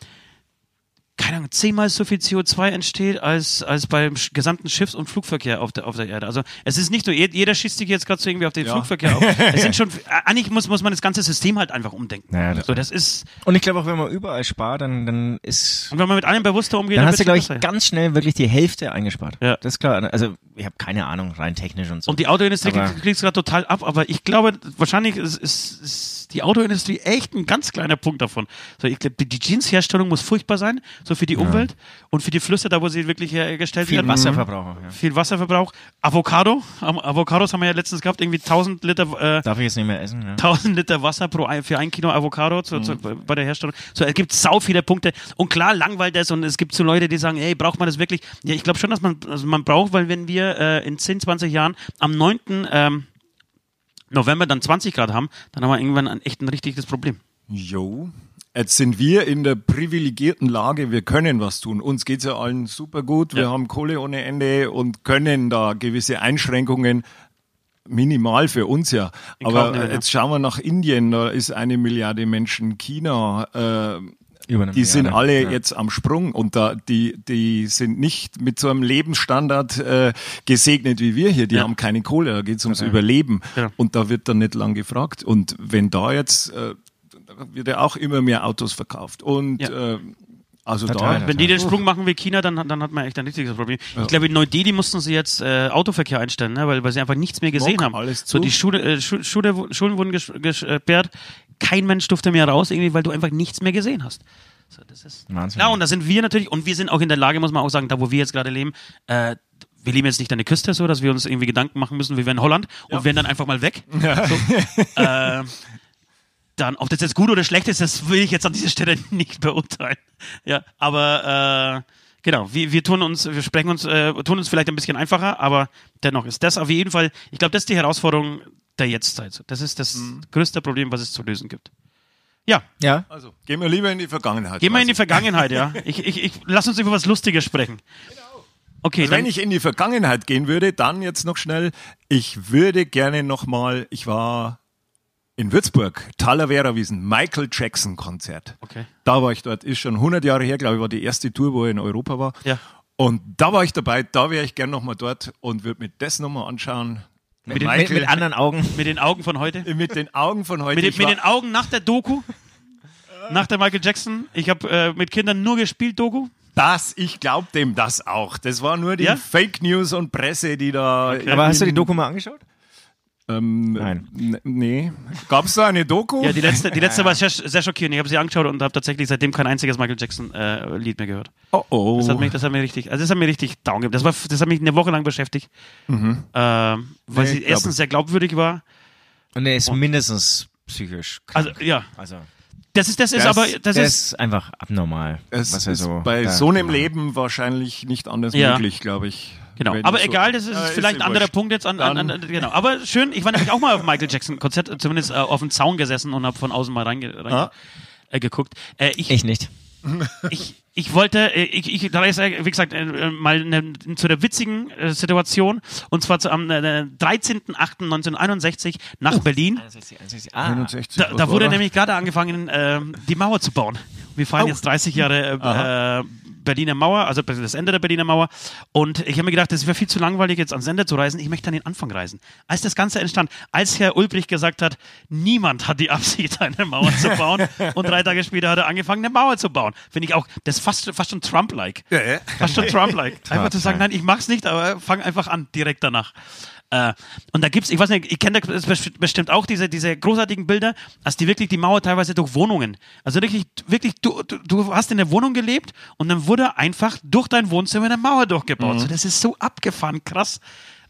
C: keine Ahnung, zehnmal so viel CO2 entsteht als, als beim gesamten Schiffs- und Flugverkehr auf der, auf der Erde. Also es ist nicht nur, je- jeder schießt sich jetzt gerade so irgendwie auf den
E: Ja.
C: Flugverkehr auf. Es sind schon, äh, eigentlich muss, muss man das ganze System halt einfach umdenken.
D: Ja, das-
C: so, das ist,
D: Und ich glaube auch, wenn man überall spart, dann, dann ist.
C: und wenn man mit allem bewusster umgeht,
D: Dann
C: dann
D: hast du, glaube ich, ganz schnell wirklich die Hälfte eingespart.
C: Ja.
D: Das ist klar. Also, ich habe keine Ahnung, rein technisch und so.
C: Und die Autoindustrie kriegt es gerade total ab, aber ich glaube, wahrscheinlich ist, ist, ist die Autoindustrie echt ein ganz kleiner Punkt davon. So, ich glaube, die Jeansherstellung muss furchtbar sein, so für die Umwelt und für die Flüsse, da wo sie wirklich hergestellt
D: viel
C: werden.
D: Wasserverbrauch. Ja.
C: Viel Wasserverbrauch. Avocado. Avocados haben wir ja letztens gehabt, irgendwie 1000 Liter, äh,
D: Darf ich jetzt nicht mehr essen? Ja.
C: 1000 Liter Wasser pro ein, für ein Kilo Avocado zu, zu,
D: Mhm.
C: bei der Herstellung. So, es gibt sau viele Punkte. Und klar, langweilt das und es gibt so Leute, die sagen, hey, braucht man das wirklich? Ja, ich glaube schon, dass man, also man braucht, weil wenn wir äh, in 10, 20 Jahren am 9. Ähm, November dann 20 Grad haben, dann haben wir irgendwann ein echt ein richtiges Problem.
E: Jo. Jetzt sind wir in der privilegierten Lage, wir können was tun. Uns geht's ja allen super gut, wir
C: Ja.
E: haben Kohle ohne Ende und können da gewisse Einschränkungen minimal für uns ja. Aber
C: nehmen,
E: jetzt schauen wir nach Indien, da ist eine Milliarde Menschen, China, äh, die sind alle
D: Ja.
E: jetzt am Sprung und da die die sind nicht mit so einem Lebensstandard äh, gesegnet wie wir hier. Die
C: Ja.
E: haben keine Kohle, da geht's ums Überleben
C: Genau.
E: und da wird dann nicht lang gefragt. Und wenn da jetzt äh, da wird ja auch immer mehr Autos verkauft und
C: Ja.
E: äh, also
D: Total.
E: da
C: Wenn die den Sprung machen wie China, dann, dann hat man echt ein richtiges Problem. Ich glaube, in Neu-Delhi mussten sie jetzt äh, Autoverkehr einstellen, ne? weil, weil sie einfach nichts mehr gesehen
E: Mock,
C: haben.
E: alles
C: so
E: zu.
C: die Schule, äh, Schu Schule, Schulen wurden ges- gesperrt, kein Mensch durfte mehr raus, irgendwie, weil du einfach nichts mehr gesehen hast. So, das ist
D: Wahnsinn.
C: Klar, und da sind wir natürlich, und wir sind auch in der Lage, muss man auch sagen, da wo wir jetzt gerade leben, äh, wir leben jetzt nicht an der Küste, so dass wir uns irgendwie Gedanken machen müssen, wie wir in Holland und werden dann einfach mal weg. So, äh, dann, ob das jetzt gut oder schlecht ist, das will ich jetzt an dieser Stelle nicht beurteilen. Ja, aber äh, genau, wir, wir tun uns, wir sprechen uns, äh, tun uns vielleicht ein bisschen einfacher, aber dennoch ist das auf jeden Fall, ich glaube, das ist die Herausforderung der Jetztzeit. Das ist das größte Problem, was es zu lösen gibt. Ja,
D: Ja.
E: also gehen wir lieber in die Vergangenheit.
C: gehen wir in die. Vergangenheit, ja. Ich, ich, ich, lass uns über was Lustiges sprechen. Okay,
E: Also wenn ich in die Vergangenheit gehen würde, dann jetzt noch schnell, ich würde gerne nochmal, ich war in Würzburg, Talavera Wiesen, Michael Jackson Konzert.
C: Okay.
E: Da war ich dort, ist schon 100 Jahre her, glaube ich, war die erste Tour, wo er in Europa war.
C: Ja.
E: Und da war ich dabei, da wäre ich gern nochmal dort und würde mir das nochmal anschauen.
D: Mit, den, mit, mit anderen Augen.
C: mit den Augen von heute.
E: mit den Augen von heute.
C: Mit, den- mit den Augen nach der Doku. Nach der Michael Jackson. Ich habe äh, mit Kindern nur gespielt, Doku.
E: Das, ich glaube dem das auch. Das war nur die
C: Ja?
E: Fake News und Presse, die da.
D: Aber hast du die Doku mal angeschaut?
E: Ähm,
D: Nein.
E: Nee. Gab es da eine Doku?
C: Ja, die letzte, die letzte war sehr, sehr schockierend. Ich habe sie angeschaut und habe tatsächlich seitdem kein einziges Michael Jackson-Lied mehr gehört.
E: oh, oh.
C: Das hat mich, das hat mich richtig, also das hat mich richtig down gegeben. Das, war, das hat mich eine Woche lang beschäftigt. Ähm, weil
E: Nee,
C: sie erstens sehr glaubwürdig war.
D: Und er ist mindestens psychisch
C: Also,
D: krank.
C: ja.
D: Also,
C: Das ist, das ist
E: Das-
C: aber, das
D: der
C: ist,
D: ist einfach abnormal.
E: Es
D: was er
E: ist
D: so
E: bei so einem. Leben wahrscheinlich nicht anders
C: Ja.
E: möglich, glaube ich.
C: Genau,
E: Wenn
C: aber
E: so-
C: egal, das ist
E: Ja,
C: vielleicht
E: ja
C: ein anderer
E: wurscht.
C: Punkt jetzt an, an, an, genau. Aber schön, ich war nämlich auch mal auf Michael Jackson Konzert, zumindest äh, auf dem Zaun gesessen und habe von außen mal reinge, reinge
E: Ah.
C: äh. Äh, ich,
D: Ich nicht.
C: ich, ich wollte, äh, ich, ich, da ist, äh, wie gesagt, äh, mal ne, zu der witzigen äh, Situation und zwar zu, am äh, 13.08.1961 nach Berlin.
D: Ah,
E: 61,
C: Da,
E: was
C: da
E: war
C: wurde nämlich gerade angefangen, ähm, die Mauer zu bauen. Wir feiern
E: Oh.
C: jetzt 30 Jahre äh, äh, Berliner Mauer, also das Ende der Berliner Mauer. Und ich habe mir gedacht, das wäre viel zu langweilig, jetzt ans Ende zu reisen. Ich möchte an den Anfang reisen. Als das Ganze entstand, als Herr Ulbricht gesagt hat, niemand hat die Absicht, eine Mauer zu bauen. und drei Tage später hat er angefangen, eine Mauer zu bauen. Finde ich auch, das ist fast, fast schon Trump-like.
E: Ja, ja.
C: Fast schon Trump-like. Einfach zu sagen, nein, ich mach's nicht, aber fang einfach an, direkt danach. Äh, und da gibt's, ich weiß nicht, ich kenne das best- bestimmt auch diese, diese großartigen Bilder, als die wirklich die Mauer teilweise durch Wohnungen. Also wirklich, wirklich, du, du, du hast in der Wohnung gelebt und dann wurde einfach durch dein Wohnzimmer eine Mauer durchgebaut. So, das ist so abgefahren, krass.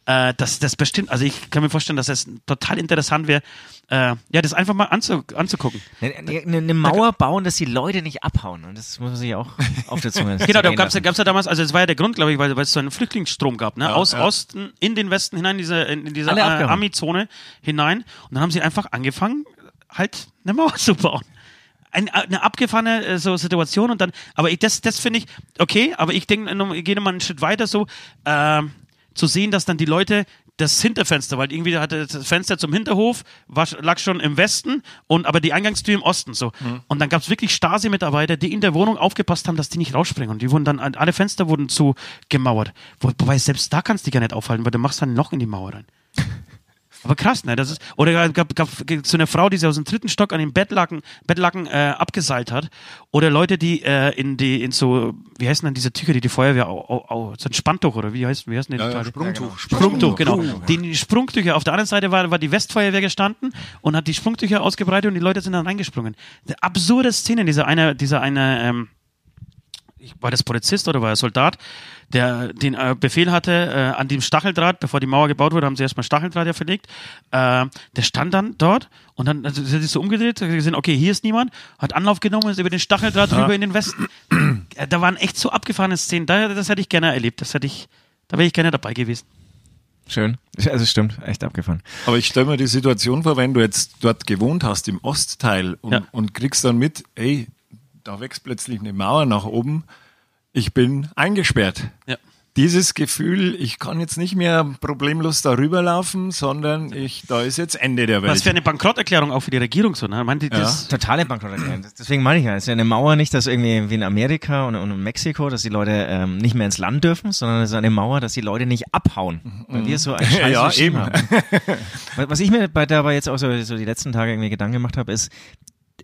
C: Äh, das, das bestimmt, also ich kann mir vorstellen, dass es total interessant wäre, äh, ja, das einfach mal anzu, anzugucken.
D: Eine, eine, eine Mauer bauen, dass die Leute nicht abhauen. Und das muss man sich auch auf der Zunge
C: Genau, da
D: zergehen
C: gab's ja, ja damals, also es war ja der Grund, glaube ich, weil, weil es so einen Flüchtlingsstrom gab, ne? aus
E: ja.
C: Osten in den Westen hinein, in diese, in, in diese äh. Army-Zone hinein. Und dann haben sie einfach angefangen, halt eine Mauer zu bauen. Ein, eine abgefahrene äh, so Situation und dann, aber ich, das, das finde ich okay, aber ich denke, ich gehe nochmal einen Schritt weiter so, ähm, zu sehen, dass dann die Leute das Hinterfenster, weil irgendwie hatte das Fenster zum Hinterhof, war, lag schon im Westen und aber die Eingangstür im Osten so. Und dann gab es wirklich Stasi-Mitarbeiter, die in der Wohnung aufgepasst haben, dass die nicht rausspringen. Und die wurden dann, alle Fenster wurden zugemauert. Wo, wobei selbst da kannst du dich gar nicht aufhalten, weil du machst dann ein Loch in die Mauer rein. Aber krass, ne? Das ist, oder gab, gab so eine Frau, die sie aus dem dritten Stock an den Bettlaken, Bettlaken äh, abgeseilt hat. Oder Leute, die äh, in die, in so, wie heißen denn diese Tücher, die die Feuerwehr, au, au, au, so ein Spanntuch oder wie heißt, wie heißen die?
E: Ja, ja? Sprungtuch.
C: Sprungtuch, genau. Die Sprungtücher. Auf der anderen Seite war, war die Westfeuerwehr gestanden und hat die Sprungtücher ausgebreitet und die Leute sind dann reingesprungen. Eine absurde Szene, dieser eine, dieser eine, ähm, war das Polizist oder war er Soldat, der den äh, Befehl hatte, äh, an dem Stacheldraht, bevor die Mauer gebaut wurde, haben sie erstmal Stacheldraht ja verlegt. Äh, der stand dann dort und dann also, sie hat sich so umgedreht, hat gesehen, okay, hier ist niemand, hat Anlauf genommen, ist über den Stacheldraht rüber in den Westen. Äh, da waren echt so abgefahrene Szenen, da, das hätte ich gerne erlebt, das hätte ich, da wäre ich gerne dabei gewesen.
D: Schön. Also stimmt, echt abgefahren.
E: Aber ich stelle mir die Situation vor, wenn du jetzt dort gewohnt hast, im Ostteil, und,
C: Ja.
E: und kriegst dann mit, ey, da wächst plötzlich eine Mauer nach oben, ich bin eingesperrt.
C: Ja.
E: Dieses Gefühl, ich kann jetzt nicht mehr problemlos darüber laufen, sondern ich, da ist jetzt Ende der Welt.
C: Was für eine Bankrotterklärung auch für die Regierung so, ne? Meint die, das,
D: Totale Bankrotterklärung. Deswegen meine ich ja, es ist ja eine Mauer nicht, dass irgendwie wie in Amerika und, und in Mexiko, dass die Leute ähm, nicht mehr ins Land dürfen, sondern es ist eine Mauer, dass die Leute nicht abhauen. Weil wir so ein scheiß
E: Ja, eben.
D: haben. Was ich mir bei dabei jetzt auch so, so die letzten Tage irgendwie Gedanken gemacht habe, ist,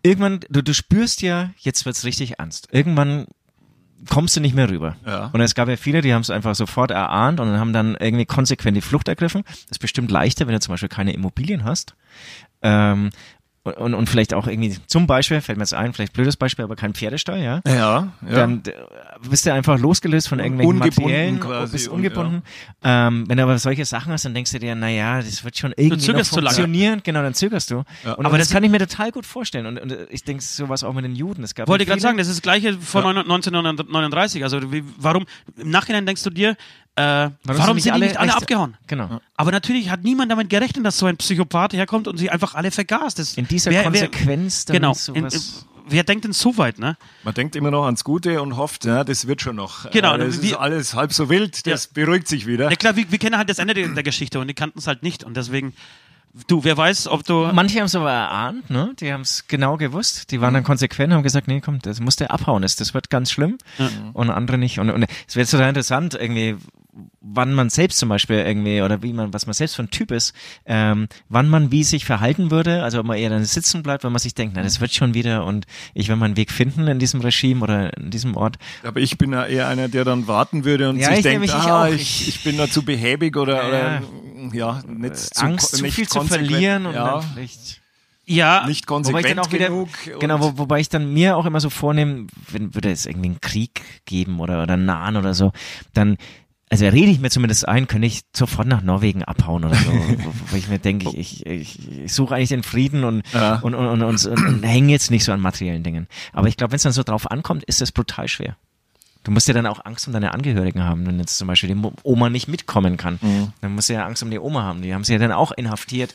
D: irgendwann, du, du spürst ja, jetzt wird's richtig ernst. Irgendwann kommst du nicht mehr rüber.
E: Ja.
D: Und es gab ja viele, die haben es einfach sofort erahnt und haben dann irgendwie konsequent die Flucht ergriffen. Das ist bestimmt leichter, wenn du zum Beispiel keine Immobilien hast. Ähm, und, und, und vielleicht auch irgendwie, zum Beispiel, fällt mir jetzt ein, vielleicht blödes Beispiel, aber kein Pferdestall, ja.
E: ja, ja.
D: Dann äh, bist du einfach losgelöst von irgendwelchen
E: Ungebunden
D: Materiellen,
E: quasi
D: bist
E: und,
D: ungebunden. Ähm, wenn du aber solche Sachen hast, dann denkst du dir, naja, das wird schon irgendwie noch funktionieren. Genau, dann zögerst du. Und
C: Aber
D: das,
C: das-
D: kann ich mir total gut vorstellen. Und, und äh, ich denke sowas auch mit den Juden. Es gab
C: Wollte ich
D: ja
C: gerade sagen, das ist das gleiche von 1939. Also wie, warum, im Nachhinein denkst du dir, äh, warum, sind die nicht alle abgehauen?
D: Genau.
C: Aber natürlich hat niemand damit gerechnet, dass so ein Psychopath herkommt und sie einfach alle vergast. Das
D: In dieser
C: wer- wer-
D: Konsequenz dann
C: genau. In,
D: sowas
C: wer denkt denn so weit, ne?
E: Man denkt immer noch ans Gute und hofft, ja, das wird schon noch.
C: Genau,
E: Äh, Das
C: wie-
E: ist alles halb so wild, das beruhigt sich wieder.
C: Ja klar, wir, wir kennen halt das Ende der, Geschichte und die kannten es halt nicht und deswegen, du, wer weiß, ob du...
D: Manche haben es aber erahnt, ne? Die haben es genau gewusst. Die waren dann konsequent und haben gesagt, nee, komm, das muss der abhauen. Das, das wird ganz schlimm. Und andere nicht. Und, und es wäre total interessant, irgendwie, wann man selbst zum Beispiel irgendwie, oder wie man, was man selbst für ein Typ ist, ähm, wann man wie sich verhalten würde, also ob man eher dann sitzen bleibt, wenn man sich denkt, na, das wird schon wieder und ich will meinen Weg finden in diesem Regime oder in diesem Ort.
E: Aber ich bin ja eher einer, der dann warten würde und
D: Ja,
E: sich
D: ich
E: denkt,
D: ich
E: ah,
D: auch.
E: ich, ich bin da zu behäbig oder,
D: Ja.
E: oder ja, nicht zu,
D: Angst, zu
E: nicht
D: viel zu
E: konsequent.
D: verlieren und
E: ja,
D: dann vielleicht
C: Ja,
E: nicht
D: Wobei ich
E: konsequent
D: dann auch wieder,
E: genug.
D: genau, wo, wobei ich dann mir auch immer so vornehme, wenn würde es irgendwie einen Krieg geben oder, oder einen nahen oder so, dann, also rede ich mir zumindest ein, könnte ich sofort nach Norwegen abhauen oder so, wo, ich mir denke, ich, ich, ich suche eigentlich den Frieden und,
E: Ja.
D: und, und, und, und, und, und hänge jetzt nicht so an materiellen Dingen. Aber ich glaube, wenn es dann so drauf ankommt, ist das brutal schwer. Du musst ja dann auch Angst um deine Angehörigen haben, wenn jetzt zum Beispiel die Oma nicht mitkommen kann.
E: Mhm.
D: Dann musst du ja Angst um die Oma haben. Die haben sie ja dann auch inhaftiert,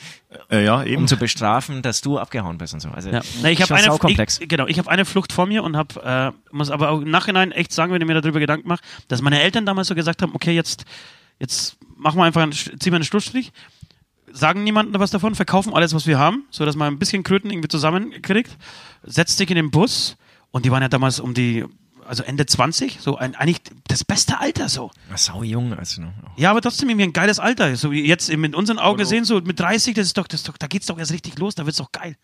E: äh, ja, eben.
D: um zu bestrafen, dass du abgehauen bist und so. Also
C: Ja. Nee, ich habe eine, ich, genau, ich habe eine Flucht vor mir und habe, äh, muss aber auch im Nachhinein echt sagen, wenn ich mir darüber Gedanken mache, dass meine Eltern damals so gesagt haben, okay, jetzt, jetzt machen wir einfach, einen, ziehen wir einen Schlussstrich, sagen niemandem was davon, verkaufen alles, was wir haben, so dass man ein bisschen Kröten irgendwie zusammenkriegt, setzt dich in den Bus und die waren ja damals um die, also Ende 20, so ein, eigentlich das beste Alter so.
D: Sau jung, also ne?
C: Ja, aber trotzdem irgendwie ein geiles Alter. So jetzt mit unseren Augen gesehen, so mit 30, das ist doch, das ist doch, da geht's doch erst richtig los, da wird's doch geil.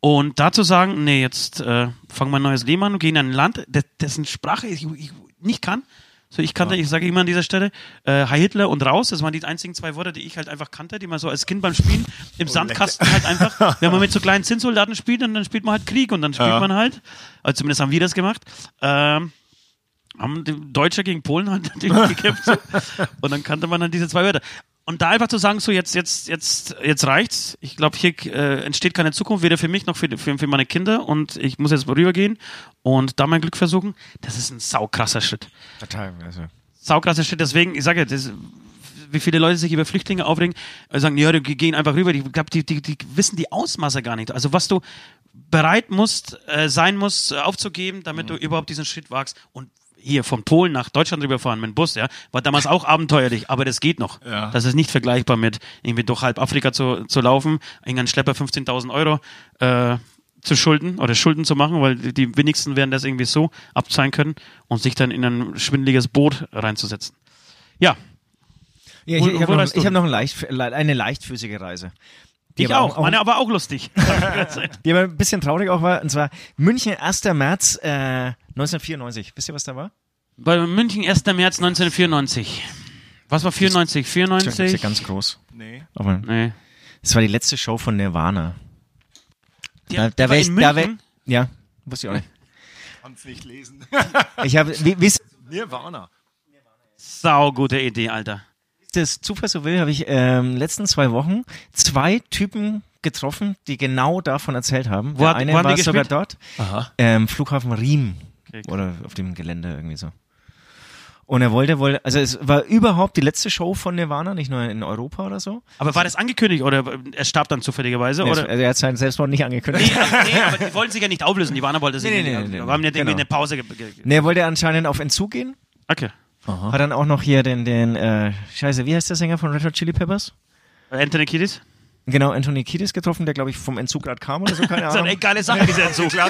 C: Und dazu sagen, nee, jetzt äh, fangen wir ein neues Leben an und gehen in ein Land, dessen Sprache ich, ich nicht kann. So, ich kannte, ich sage immer an dieser Stelle, äh, Heil Hitler und raus, das waren die einzigen zwei Worte, die ich halt einfach kannte, die man so als Kind beim Spielen im Sandkasten halt einfach, wenn man mit so kleinen Zinssoldaten spielt, dann, dann spielt man halt Krieg und dann spielt
E: Ja.
C: man halt, also zumindest haben wir das gemacht, ähm, haben die Deutsche gegen Polen halt natürlich gekämpft. Und dann kannte man dann diese zwei Wörter. Und da einfach zu sagen, so jetzt, jetzt, jetzt, jetzt reicht's. Ich glaube, hier äh, entsteht keine Zukunft, weder für mich noch für, für, für meine Kinder. Und ich muss jetzt rübergehen und da mein Glück versuchen. Das ist ein saukrasser Schritt.
D: Total. Also.
C: Saukrasser Schritt. Deswegen, ich sage ja, das, wie viele Leute sich über Flüchtlinge aufregen, äh, sagen, ja, die gehen einfach rüber. Ich glaube, die, die, die wissen die Ausmaße gar nicht. Also was du bereit musst, äh, sein musst, äh, aufzugeben, damit du überhaupt diesen Schritt wagst. Und hier von Polen nach Deutschland rüberfahren mit dem Bus, ja, war damals auch abenteuerlich, aber das geht noch.
E: Ja.
C: Das ist nicht vergleichbar mit irgendwie durch halb Afrika zu, zu laufen, irgendeinen Schlepper 15.000 Euro äh, zu schulden oder Schulden zu machen, weil die- wenigsten werden das irgendwie so abzahlen können und sich dann in ein schwindeliges Boot reinzusetzen. Ja,
D: Ja, ich ich habe noch, ich hab noch ein leicht, eine leichtfüßige Reise. Die
C: ich auch, meine aber auch lustig.
D: Die aber ein bisschen traurig auch war, und zwar München, 1. März äh, 1994. Wisst ihr, was da war?
C: Bei München 1. März 1994. Was war 94?
D: Das ist ja
C: 94?
D: ganz groß.
E: nee.
D: Aber
C: Nee.
D: es war die letzte Show von Nirvana.
C: Die,
D: Da, da
C: war
D: wär ich, da wär, ja, wusste ich auch nicht.
E: Kann's nicht lesen.
D: Ich habe,
E: Nirvana.
C: Sau gute Idee, Alter.
D: Das Zufall so will, habe ich ähm, letzten zwei Wochen zwei Typen getroffen, die genau davon erzählt haben.
C: Wo
D: Der
C: hat-
D: eine war sogar dort. Ähm, Flughafen Riem.
C: Okay,
D: Oder auf dem Gelände irgendwie so. Und er wollte, wollte, also es war überhaupt die letzte Show von Nirvana, nicht nur in Europa oder so.
C: Aber war das angekündigt oder er starb dann zufälligerweise?
D: Nee,
C: oder?
D: also er hat seinen Selbstmord nicht angekündigt.
C: Nee, aber, nee, aber die wollten sich ja nicht auflösen. Die Warner wollte sich
D: Nee,
C: nicht.
D: nee, nee, nee,
C: wir haben irgendwie
D: genau.
C: eine Pause. Ge ge
D: Nee, er wollte anscheinend auf Entzug gehen.
C: okay.
D: Hat dann auch noch hier den, den, äh, scheiße, wie heißt der Sänger von Red Hot Chili Peppers?
C: Anthony Kiedis?
D: Genau, Anthony Kiedis getroffen, der glaube ich vom Entzug gerade kam oder so, keine
C: Das ist eine
D: Ahnung.
C: geile Sache, dieser Entzug.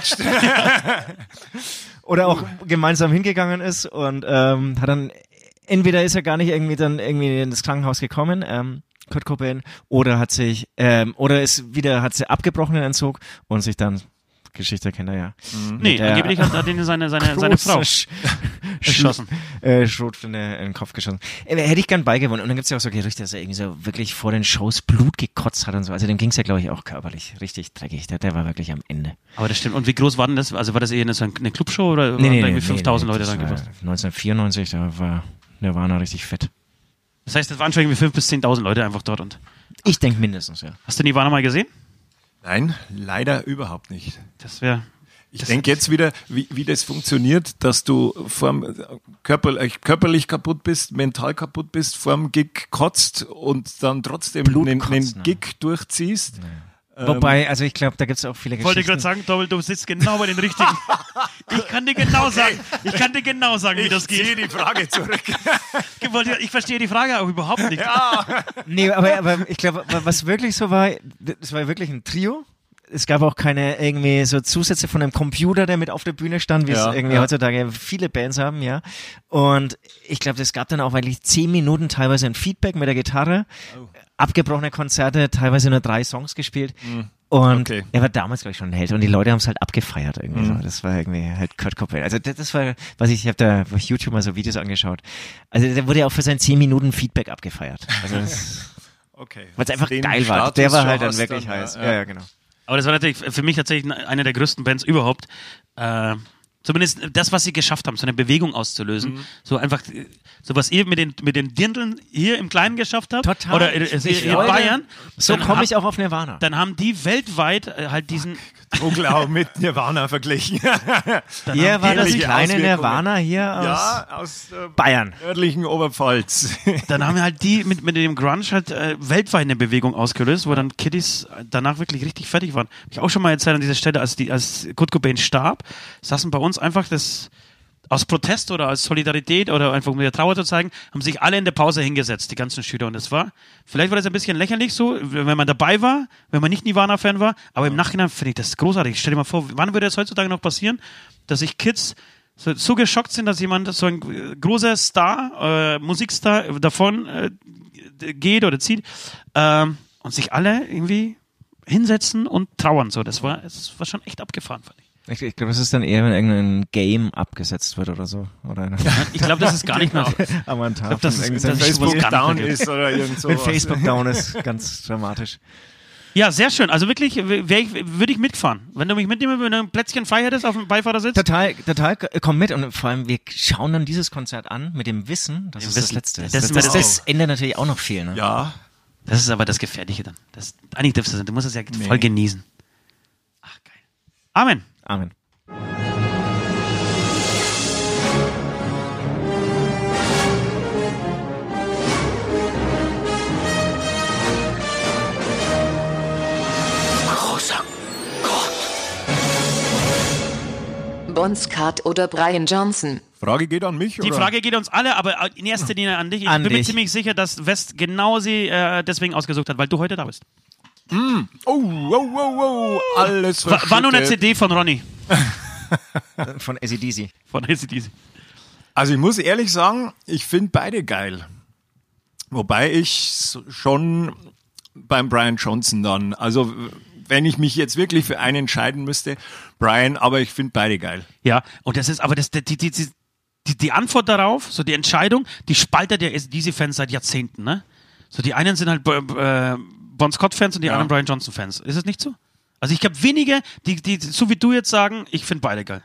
D: Oder auch gemeinsam hingegangen ist und ähm, hat dann, entweder ist er gar nicht irgendwie dann irgendwie ins Krankenhaus gekommen, ähm, Kurt Cobain, oder hat sich, ähm, oder ist wieder, hat sie abgebrochen den Entzug und sich dann, Geschichte kennt er ja.
C: Nee,
D: der-
C: angeblich hat, hat ihn seine, seine, seine Frau
D: Sch-
C: erschossen.
D: äh, Schrotflinte in den Kopf geschossen. Äh, hätte ich gern beigewohnt. Und dann gibt's ja auch so Gerüchte, dass er irgendwie so wirklich vor den Shows Blut gekotzt hat und so. Also dem ging's ja, glaube ich, auch körperlich richtig dreckig. Der, der war wirklich am Ende.
C: Aber das stimmt. Und wie groß war denn das? Also war das eher eine, so eine Clubshow oder waren da irgendwie 5000 Leute
D: das
C: dran gepasst?
D: 1994, da war Nirvana richtig fett.
C: Das heißt, es waren schon irgendwie 5.000 bis 10.000 Leute einfach dort. Und
D: Ich denke mindestens, ja.
C: hast du Nirvana mal gesehen?
E: Nein, leider überhaupt nicht.
C: Das wäre.
E: Ich denke jetzt wieder, wie, wie das funktioniert, dass du vorm, körperlich, körperlich kaputt bist, mental kaputt bist, vorm Gig kotzt und dann trotzdem einen
D: ne?
E: Gig durchziehst.
D: Wobei, also ich glaube, da gibt's auch viele
C: Ich wollte
D: Geschichten.
C: gerade sagen, Doppel, du sitzt genau bei den richtigen. Ich kann dir genau sagen, ich kann dir genau sagen, wie das geht.
E: die Frage zurück.
C: Ich, ich verstehe die Frage auch überhaupt nicht.
D: Nee, aber, aber ich glaube, was wirklich so war, das war wirklich ein Trio. Es gab auch keine irgendwie so Zusätze von einem Computer, der mit auf der Bühne stand, wie
E: Ja,
D: es irgendwie
E: ja.
D: heutzutage viele Bands haben, ja. Und ich glaube, es gab dann auch eigentlich zehn Minuten teilweise ein Feedback mit der Gitarre,
E: Oh.
D: Abgebrochene Konzerte, teilweise nur drei Songs gespielt. Und
E: Okay.
D: er war damals, glaube ich, schon ein Held und die Leute haben es halt abgefeiert irgendwie. So. Das war irgendwie halt Kurt Cobain. Also das, das war, was ich, ich habe da auf YouTube mal so Videos angeschaut. Also der wurde ja auch für sein 10 Minuten Feedback abgefeiert. Also das,
E: Okay.
D: weil es einfach
E: Den
D: geil war.
E: Status
D: Der war halt dann wirklich
E: dann,
D: heiß.
E: ja,
D: Ja, ja, genau.
C: Aber das war natürlich für mich tatsächlich eine der größten Bands überhaupt. Äh, zumindest das, was sie geschafft haben, so eine Bewegung auszulösen.
E: Mhm.
C: So einfach, äh, so was ihr mit den, mit den Dirndeln hier im Kleinen geschafft habt.
D: Total.
C: Oder äh,
D: Ich
C: in Bayern.
D: So komme ich auch auf Nirvana.
C: Dann haben die weltweit äh, halt diesen,
E: Droglau mit Nirvana verglichen.
D: Hier war das kleine. Nirvana hier aus
E: ja, aus äh,
D: Bayern.
E: nördlichen Oberpfalz.
C: dann haben wir halt die mit, mit dem Grunge halt äh, weltweit eine Bewegung ausgelöst, wo dann Kiddies danach wirklich richtig fertig waren. Hab ich auch schon mal erzählt an dieser Stelle, als, die, als Kurt Cobain starb, saßen bei uns einfach das aus Protest oder aus Solidarität oder einfach um der Trauer zu zeigen, haben sich alle in der Pause hingesetzt, die ganzen Schüler. Und das war, vielleicht war das ein bisschen lächerlich so, wenn man dabei war, wenn man nicht Nirvana-Fan war, aber im Nachhinein finde ich das großartig. Stell dir mal vor, wann würde das heutzutage noch passieren, dass sich Kids so, so geschockt sind, dass jemand, so ein großer Star, äh, Musikstar davon äh, geht oder zieht ähm, und sich alle irgendwie hinsetzen und trauern. So, das war, es war schon echt abgefahren, fand ich.
D: Ich, ich glaube, das ist dann eher, wenn irgendein Game abgesetzt wird oder so. Oder
C: Ich glaube, das ist gar nicht mehr.
D: Aber ein Tafel.
C: das ist- das ist-
E: Facebook down ist oder irgend so.
D: wenn Facebook down ist, ganz dramatisch.
C: Ja, sehr schön. Also wirklich, würde ich mitfahren. Wenn du mich mitnehmen, wenn du ein Plätzchen frei hättest auf dem Beifahrersitz.
D: Total, total, komm mit und vor allem, wir schauen dann dieses Konzert an mit dem Wissen, dass es das letzte ist.
C: Das
D: Das, das, das,
C: das
D: ändert natürlich auch noch viel, ne?
E: Ja,
C: Das ist aber das Gefährliche dann. Das, eigentlich darfst du, du musst es ja voll genießen. Ach, geil. Amen.
D: Amen.
F: Großer Gott.
B: Bon Scott oder Brian Johnson?
E: Frage geht an mich,
C: Die
E: oder?
C: Frage geht uns alle, aber in erster Linie an dich. Ich
D: An
C: bin mir
D: dich.
C: ziemlich sicher, dass West genau sie äh, deswegen ausgesucht hat, weil du heute da bist.
E: Oh, wow, wow, wow. Alles
C: War, war nur eine. CD von Ronny.
D: Von ACDC.
C: Von ACDC.
E: Also ich muss ehrlich sagen, ich finde beide geil. Wobei ich schon beim Brian Johnson dann, also wenn ich mich jetzt wirklich für einen entscheiden müsste, Brian, aber ich finde beide geil.
C: Ja, und das ist, aber das, die, die, die, die, die Antwort darauf, so die Entscheidung, die spaltet ja diese Fans seit Jahrzehnten, ne? So die einen sind halt äh, Bon Scott-Fans und die
E: Ja.
C: anderen Brian Johnson-Fans. Ist es nicht so? Also ich glaube wenige, die, die, so wie du jetzt sagen, ich finde beide geil.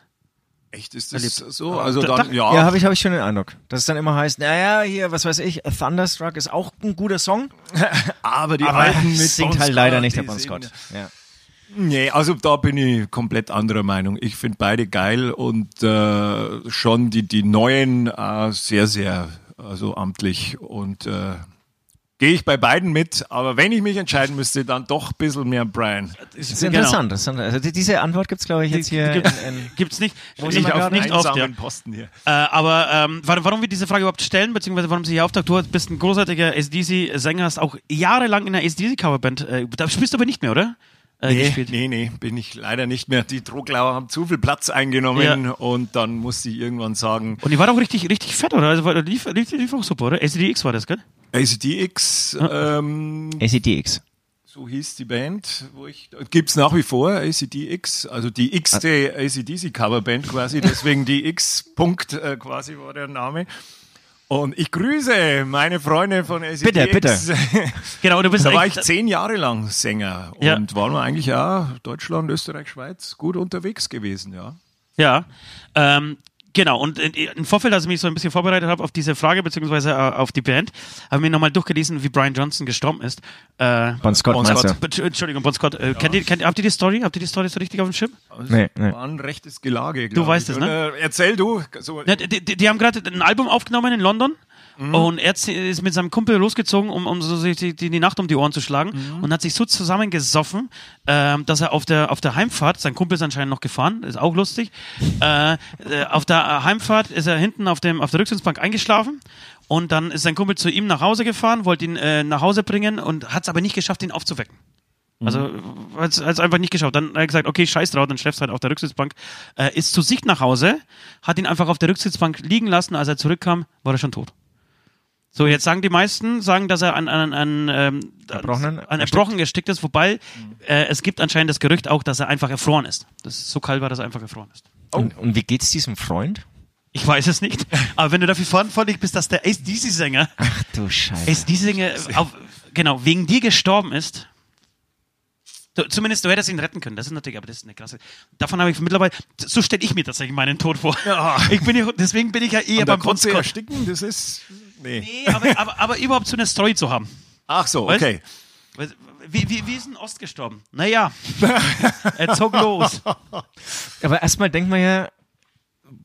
E: Echt, ist das
C: Erlebt.
E: so? Also
C: Da-
E: dann,
C: da-
E: ja.
D: Ja, habe ich, hab ich schon den Eindruck. Dass es dann immer heißt, naja, hier, was weiß ich, Thunderstruck ist auch ein guter Song.
E: aber die
D: Aber
E: alten mit
D: singt
E: Bon
D: halt
E: Scott,
D: leider nicht der Bon Scott. Ja.
E: Nee, also da bin ich komplett anderer Meinung. Ich finde beide geil und äh, schon die, die neuen äh, sehr, sehr also amtlich und äh, gehe ich bei beiden mit, aber wenn ich mich entscheiden müsste, dann doch ein bisschen mehr Brian.
D: Das ist interessant. Das ist, also die- diese Antwort gibt's glaube ich, jetzt hier.
C: Gibt,
D: in, in,
C: gibt's nicht. Nicht auf, nicht oft, ja.
E: Posten hier.
C: Äh, aber ähm, warum, warum wir diese Frage überhaupt stellen, beziehungsweise warum sie hier auftaucht, du bist ein großartiger SDC-Sänger, hast auch jahrelang in einer SDC-Coverband, äh, da spielst du aber nicht mehr, oder? Äh,
E: Nee,
C: gespielt.
E: nee, nee, bin ich leider nicht mehr. Die Droglauer haben zu viel Platz eingenommen
C: Ja.
E: und dann musste ich irgendwann sagen,
C: Und die war doch richtig, richtig fett, oder? Also war, lief, lief, lief auch super, oder? SDX war das, gell?
E: ACDX, ähm,
D: ACDX.
E: so hieß die Band, wo ich, gibt's nach wie vor, ACDX, also die x-te ACDC Coverband quasi, deswegen die X-Punkt äh, quasi war der Name. Und ich grüße meine Freunde von ACDX.
D: Bitte, bitte.
C: Genau, du bist
E: Da war ich zehn Jahre lang Sänger
C: Ja.
E: und waren wir eigentlich ja Deutschland, Österreich, Schweiz gut unterwegs gewesen, ja.
C: Ja, ähm, genau. Und in- im Vorfeld, als ich mich so ein bisschen vorbereitet habe auf diese Frage, beziehungsweise äh, auf die Band, habe ich mir nochmal durchgelesen, wie Brian Johnson gestorben ist. Äh,
D: Bon Scott
E: Bon
D: meinst
E: Scott.
D: du?
C: Entsch- Entschuldigung, Bon Scott. Äh, kennt ihr, kennt, habt ihr die Story? Habt ihr die Story so richtig auf dem Schirm?
E: Also
D: Nee, nee.
E: War ein rechtes Gelage, glaub
C: weißt
E: ich.
C: es, ne?
E: Und, äh, erzähl du. So,
C: Ja, die, die, die haben gerade ein Album aufgenommen in London Und er ist mit seinem Kumpel losgezogen, um, um so sich die, die, Nacht um die Ohren zu schlagen und hat sich so zusammengesoffen, ähm, dass er auf der, auf der Heimfahrt, sein Kumpel ist anscheinend noch gefahren, ist auch lustig, äh, äh, auf der Heimfahrt ist er hinten auf, dem, auf der Rücksitzbank eingeschlafen und dann ist sein Kumpel zu ihm nach Hause gefahren, wollte ihn äh, nach Hause bringen und hat es aber nicht geschafft, ihn aufzuwecken. Also hat es einfach nicht geschafft. Dann hat er gesagt, okay, scheiß drauf, dann schläfst halt auf der Rücksitzbank. Äh, ist zu sich nach Hause, hat ihn einfach auf der Rücksitzbank liegen lassen. Als er zurückkam, war er schon tot. So, jetzt sagen die meisten, sagen, dass er an, an, an, ähm,
D: Erbrochenen
C: an Erbrochen gestickt ist, wobei äh, es gibt anscheinend das Gerücht auch, dass er einfach erfroren ist. Das ist so kalt war, dass er einfach erfroren ist.
D: Und, und wie geht's diesem Freund?
C: Ich weiß es nicht, aber wenn du dafür verantwortlich bist, dass der ACDC-Sänger,
D: Ach du Scheiße.
C: ACDC-Sänger, auf, genau, wegen dir gestorben ist, Du, zumindest du hättest ihn retten können. Das ist natürlich, aber das ist eine krasse. Davon habe ich mittlerweile. So stelle ich mir tatsächlich meinen Tod vor. Ich bin ja, deswegen bin ich ja eher beim Scott.
E: ersticken, das ist. Nee.
C: Nee, aber, aber, aber überhaupt so eine Story zu haben.
E: Ach so,
C: Weißt?
E: okay.
C: Wie, wie, wie ist ein Ost gestorben? Naja, er zog los.
D: Aber erstmal denkt man ja,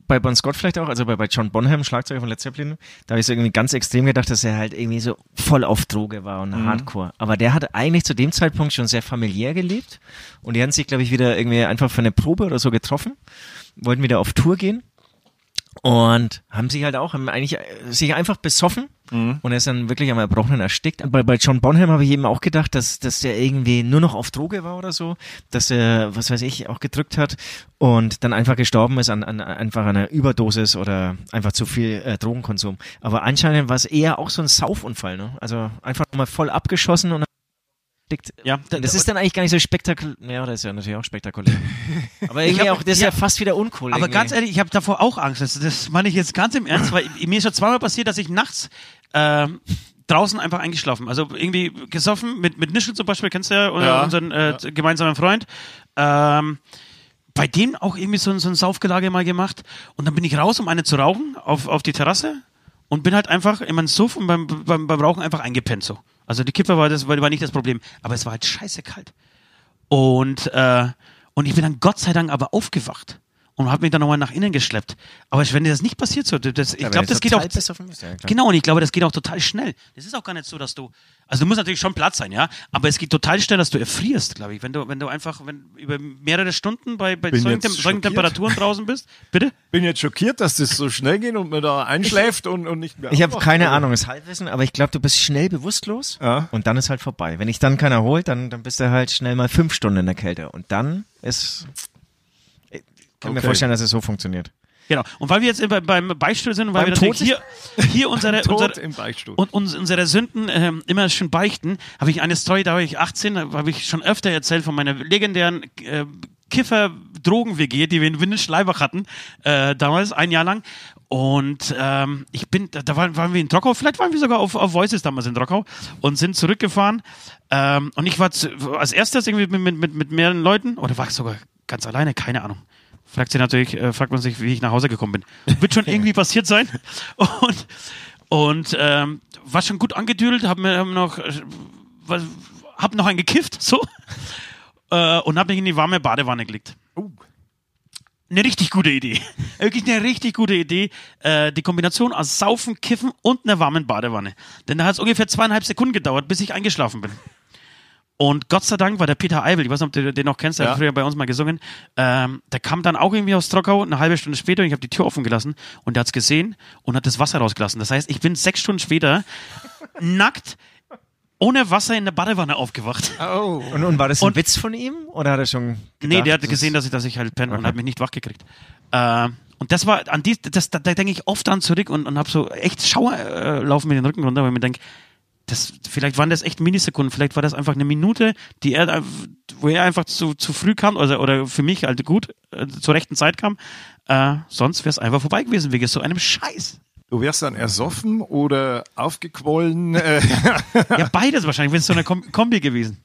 D: bei Bon Scott vielleicht auch, also bei, bei John Bonham, Schlagzeuger von Led Zeppelin, da habe ich so irgendwie ganz extrem gedacht, dass er halt irgendwie so voll auf Droge war und Hardcore. Aber der hat eigentlich zu dem Zeitpunkt schon sehr familiär gelebt und die hatten sich, glaube ich, wieder irgendwie einfach für eine Probe oder so getroffen, wollten wieder auf Tour gehen und haben sich halt auch, haben eigentlich äh, sich einfach besoffen und er ist dann wirklich am Erbrochenen erstickt. Bei, bei John Bonham habe ich eben auch gedacht, dass, dass der irgendwie nur noch auf Droge war oder so, dass er, was weiß ich, auch gedrückt hat und dann einfach gestorben ist an, an einfach einer Überdosis oder einfach zu viel äh, Drogenkonsum. Aber anscheinend war es eher auch so ein Saufunfall, ne? Also einfach mal voll abgeschossen und erstickt.
C: Ja,
D: Und das ist dann eigentlich gar nicht so spektakulär. Ja, das ist ja natürlich auch spektakulär. Aber irgendwie
C: hab-
D: auch, das ist ja,
C: ja.
D: fast wieder uncool.
C: Aber
D: irgendwie.
C: ganz ehrlich, ich habe davor auch Angst. Das, das meine ich jetzt ganz im Ernst, weil mir ist schon zweimal passiert, dass ich nachts ähm, draußen einfach eingeschlafen. Also irgendwie gesoffen mit, mit Nischel zum Beispiel, kennst du ja, oder
E: Ja,
C: unseren äh, gemeinsamen Freund. Ähm, bei dem auch irgendwie so, ein- so ein Saufgelage mal gemacht. Und dann bin ich raus, um eine zu rauchen, auf, auf die Terrasse. Und bin halt einfach in meinen Suff und beim, beim, beim Rauchen einfach eingepennt so. Also die Kipfer war, das, war, nicht das Problem. Aber es war halt scheiße kalt. Und, äh, und ich bin dann Gott sei Dank aber aufgewacht und habe mich dann nochmal nach innen geschleppt. Aber wenn dir das nicht passiert, so, das, ich
D: Ja,
C: glaube, das geht auch.
D: bist, ja.
C: Genau, und ich glaube, das geht auch total schnell. Das ist auch gar nicht so, dass du. Also du musst natürlich schon Platz sein, ja. Aber es geht total schnell, dass du erfrierst, glaube ich. Wenn du, wenn du einfach, wenn über mehrere Stunden bei, bei solchen, solchen. Temperaturen draußen bist. Bitte?
E: Bin jetzt schockiert, dass das so schnell geht und man da einschläft und, und nicht mehr
D: Ich habe keine Ahnung, ist Halbwissen, aber ich glaube, du bist schnell bewusstlos
E: Ja.
D: und dann ist halt vorbei. Wenn ich dann keiner holt, dann, dann bist du halt schnell mal fünf Stunden in der Kälte und dann ist. Ich kann mir
E: Okay.
D: vorstellen, dass es so funktioniert.
C: Genau. Und weil wir jetzt bei, beim Beichtstuhl sind und weil
D: Beim
C: wir natürlich
D: Tod
C: hier, hier unsere, unsere, und uns, unsere Sünden ähm, immer schön beichten, habe ich eine Story, da war ich 18, da habe ich schon öfter erzählt von meiner legendären äh, Kiffer-Drogen-WG, die wir in Windelschleibach hatten, äh, damals, ein Jahr lang. Und ähm, ich bin, da, waren, waren wir in Trockau, vielleicht waren wir sogar auf, auf Voices damals in Trockau und sind zurückgefahren. Ähm, und ich war zu, als erstes irgendwie mit, mit, mit mehreren Leuten, oder war ich sogar ganz alleine, keine Ahnung. Fragt sich natürlich, äh, fragt man sich, wie ich nach Hause gekommen bin. Wird schon irgendwie passiert sein. Und, und ähm, war schon gut angedüdelt, hab mir hab noch, äh, was, hab noch einen gekifft, so. Äh, und hab mich in die warme Badewanne gelegt.
E: Oh.
C: Eine richtig gute Idee. Wirklich eine richtig gute Idee. Äh, die Kombination aus Saufen, Kiffen und einer warmen Badewanne. Denn da hat es ungefähr zweieinhalb Sekunden gedauert, bis ich eingeschlafen bin. Und Gott sei Dank war der Peter Eibel, ich weiß nicht, ob du den noch kennst, der
E: Ja.
C: hat früher bei uns mal gesungen, ähm, der kam dann auch irgendwie aus Trockau, eine halbe Stunde später, und ich habe die Tür offen gelassen und der hat's gesehen und hat das Wasser rausgelassen. Das heißt, ich bin sechs Stunden später nackt, ohne Wasser in der Badewanne aufgewacht.
E: Oh.
D: Und, und war das ein
C: Und-
D: Witz von ihm oder hat er schon.
C: Nee,
D: gedacht,
C: der hat
D: das
C: gesehen, dass ich, dass ich halt penne und
D: Okay.
C: hat mich nicht wachgekriegt. Äh, und das war, an die, das, da, da denke ich oft dran zurück und, und habe so echt Schauer äh, laufen mir den Rücken runter, weil ich mir denke, das, vielleicht waren das echt Minisekunden, vielleicht war das einfach eine Minute, die er, wo er einfach zu, zu früh kam, oder, oder für mich halt gut, äh, zur rechten Zeit kam. Äh, sonst wäre es einfach vorbei gewesen wegen so einem Scheiß.
E: Du wärst dann ersoffen oder aufgequollen. Äh,
C: Ja, beides wahrscheinlich, wäre es so eine Kom Kombi gewesen.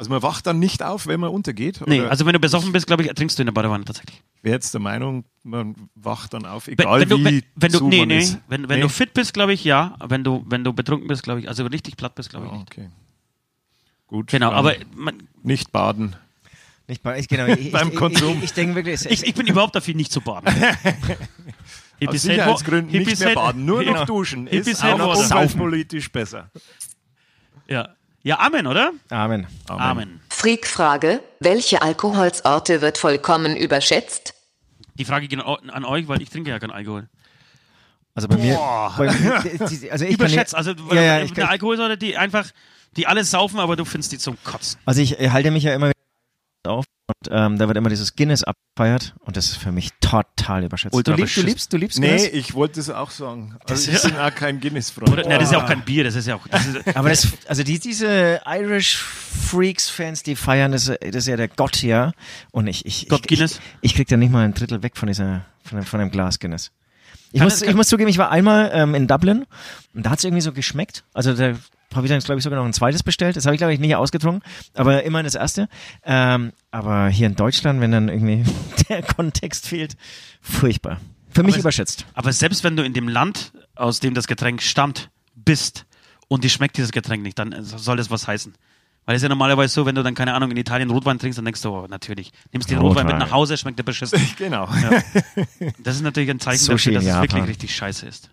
E: Also man wacht dann nicht auf, wenn man untergeht.
C: Nee,
E: oder
C: also wenn du besoffen bist, glaube ich, ertrinkst du in der Badewanne tatsächlich.
E: wäre jetzt der Meinung, man wacht dann auf,
C: Wenn,
E: egal
C: wenn du,
E: wie
C: wenn, wenn du,
E: zu
C: nee, nee,
E: ist.
C: wenn, wenn
E: Nee?
C: du fit bist, glaube ich, ja. Wenn du, wenn du betrunken bist, glaube ich, also richtig platt bist, glaube ich nicht.
E: okay. Gut.
C: Genau, aber man,
E: nicht baden.
D: Nicht bei, ich, genau, ich,
E: Beim
D: ich,
E: Konsum.
D: Ich, ich, ich denke wirklich,
C: ich, ich bin überhaupt dafür, nicht zu baden.
E: Aus Sicherheitsgründen nicht mehr baden. Nur
C: Genau.
E: noch duschen.
C: Hippies
E: ist auch umweltpolitisch besser.
C: Ja. Ja, Amen, oder?
D: Amen.
C: Amen.
B: Freak-Frage, welche Alkoholsorte wird vollkommen überschätzt?
C: Die Frage geht an euch, weil ich trinke ja keinen Alkohol.
D: Also bei mir, bei mir die- also ich kann
C: Überschätzt.
D: nicht-
C: Also
D: ja, ja,
C: eine
D: ich, kann-
C: Alkoholsorte, die einfach, die alles saufen, aber du findest die zum Kotzen.
D: also ich halte mich ja immer wieder auf und ähm, da wird immer dieses Guinness abgefeiert und das ist für mich total überschätzt.
C: Ultra
D: du liebst, du liebst, du liebst
E: Nee,
D: Guinness?
E: ich wollte es auch sagen. Also
C: ist
E: ich
C: ja-
E: bin auch kein Guinness-Freund.
C: Oder, ne, das ist ja auch kein Bier, das ist ja auch. Das ist,
D: Aber das, also die, diese Irish Freaks-Fans, die feiern, das, das ist ja der Gott hier. Und ich, ich,
C: Gott
D: ich,
C: Guinness?
D: Ich, ich krieg da nicht mal ein Drittel weg von dieser, von dem, von dem Glas Guinness. Ich muss, ich muss zugeben, ich war einmal ähm, in Dublin und da hat es irgendwie so geschmeckt. Also da habe ich dann, glaube ich, sogar noch ein zweites bestellt. Das habe ich, glaube ich, nicht ausgetrunken, aber immerhin das erste. Ähm, aber hier in Deutschland, wenn dann irgendwie der Kontext fehlt, furchtbar. Für mich
C: es-
D: überschätzt.
C: aber selbst wenn du in dem Land, aus dem das Getränk stammt, bist und dir schmeckt dieses Getränk nicht, dann soll das was heißen. Weil es ist ja normalerweise so, wenn du dann, keine Ahnung, in Italien Rotwein trinkst, dann denkst du, oh, natürlich. Nimmst den Rotwein, mit
D: Rotwein.
C: nach Hause, schmeckt der beschissen.
E: Genau.
C: Das ist natürlich ein Zeichen
D: Sushi
C: dafür, dass
D: in
C: es
D: Japan.
C: wirklich richtig scheiße ist.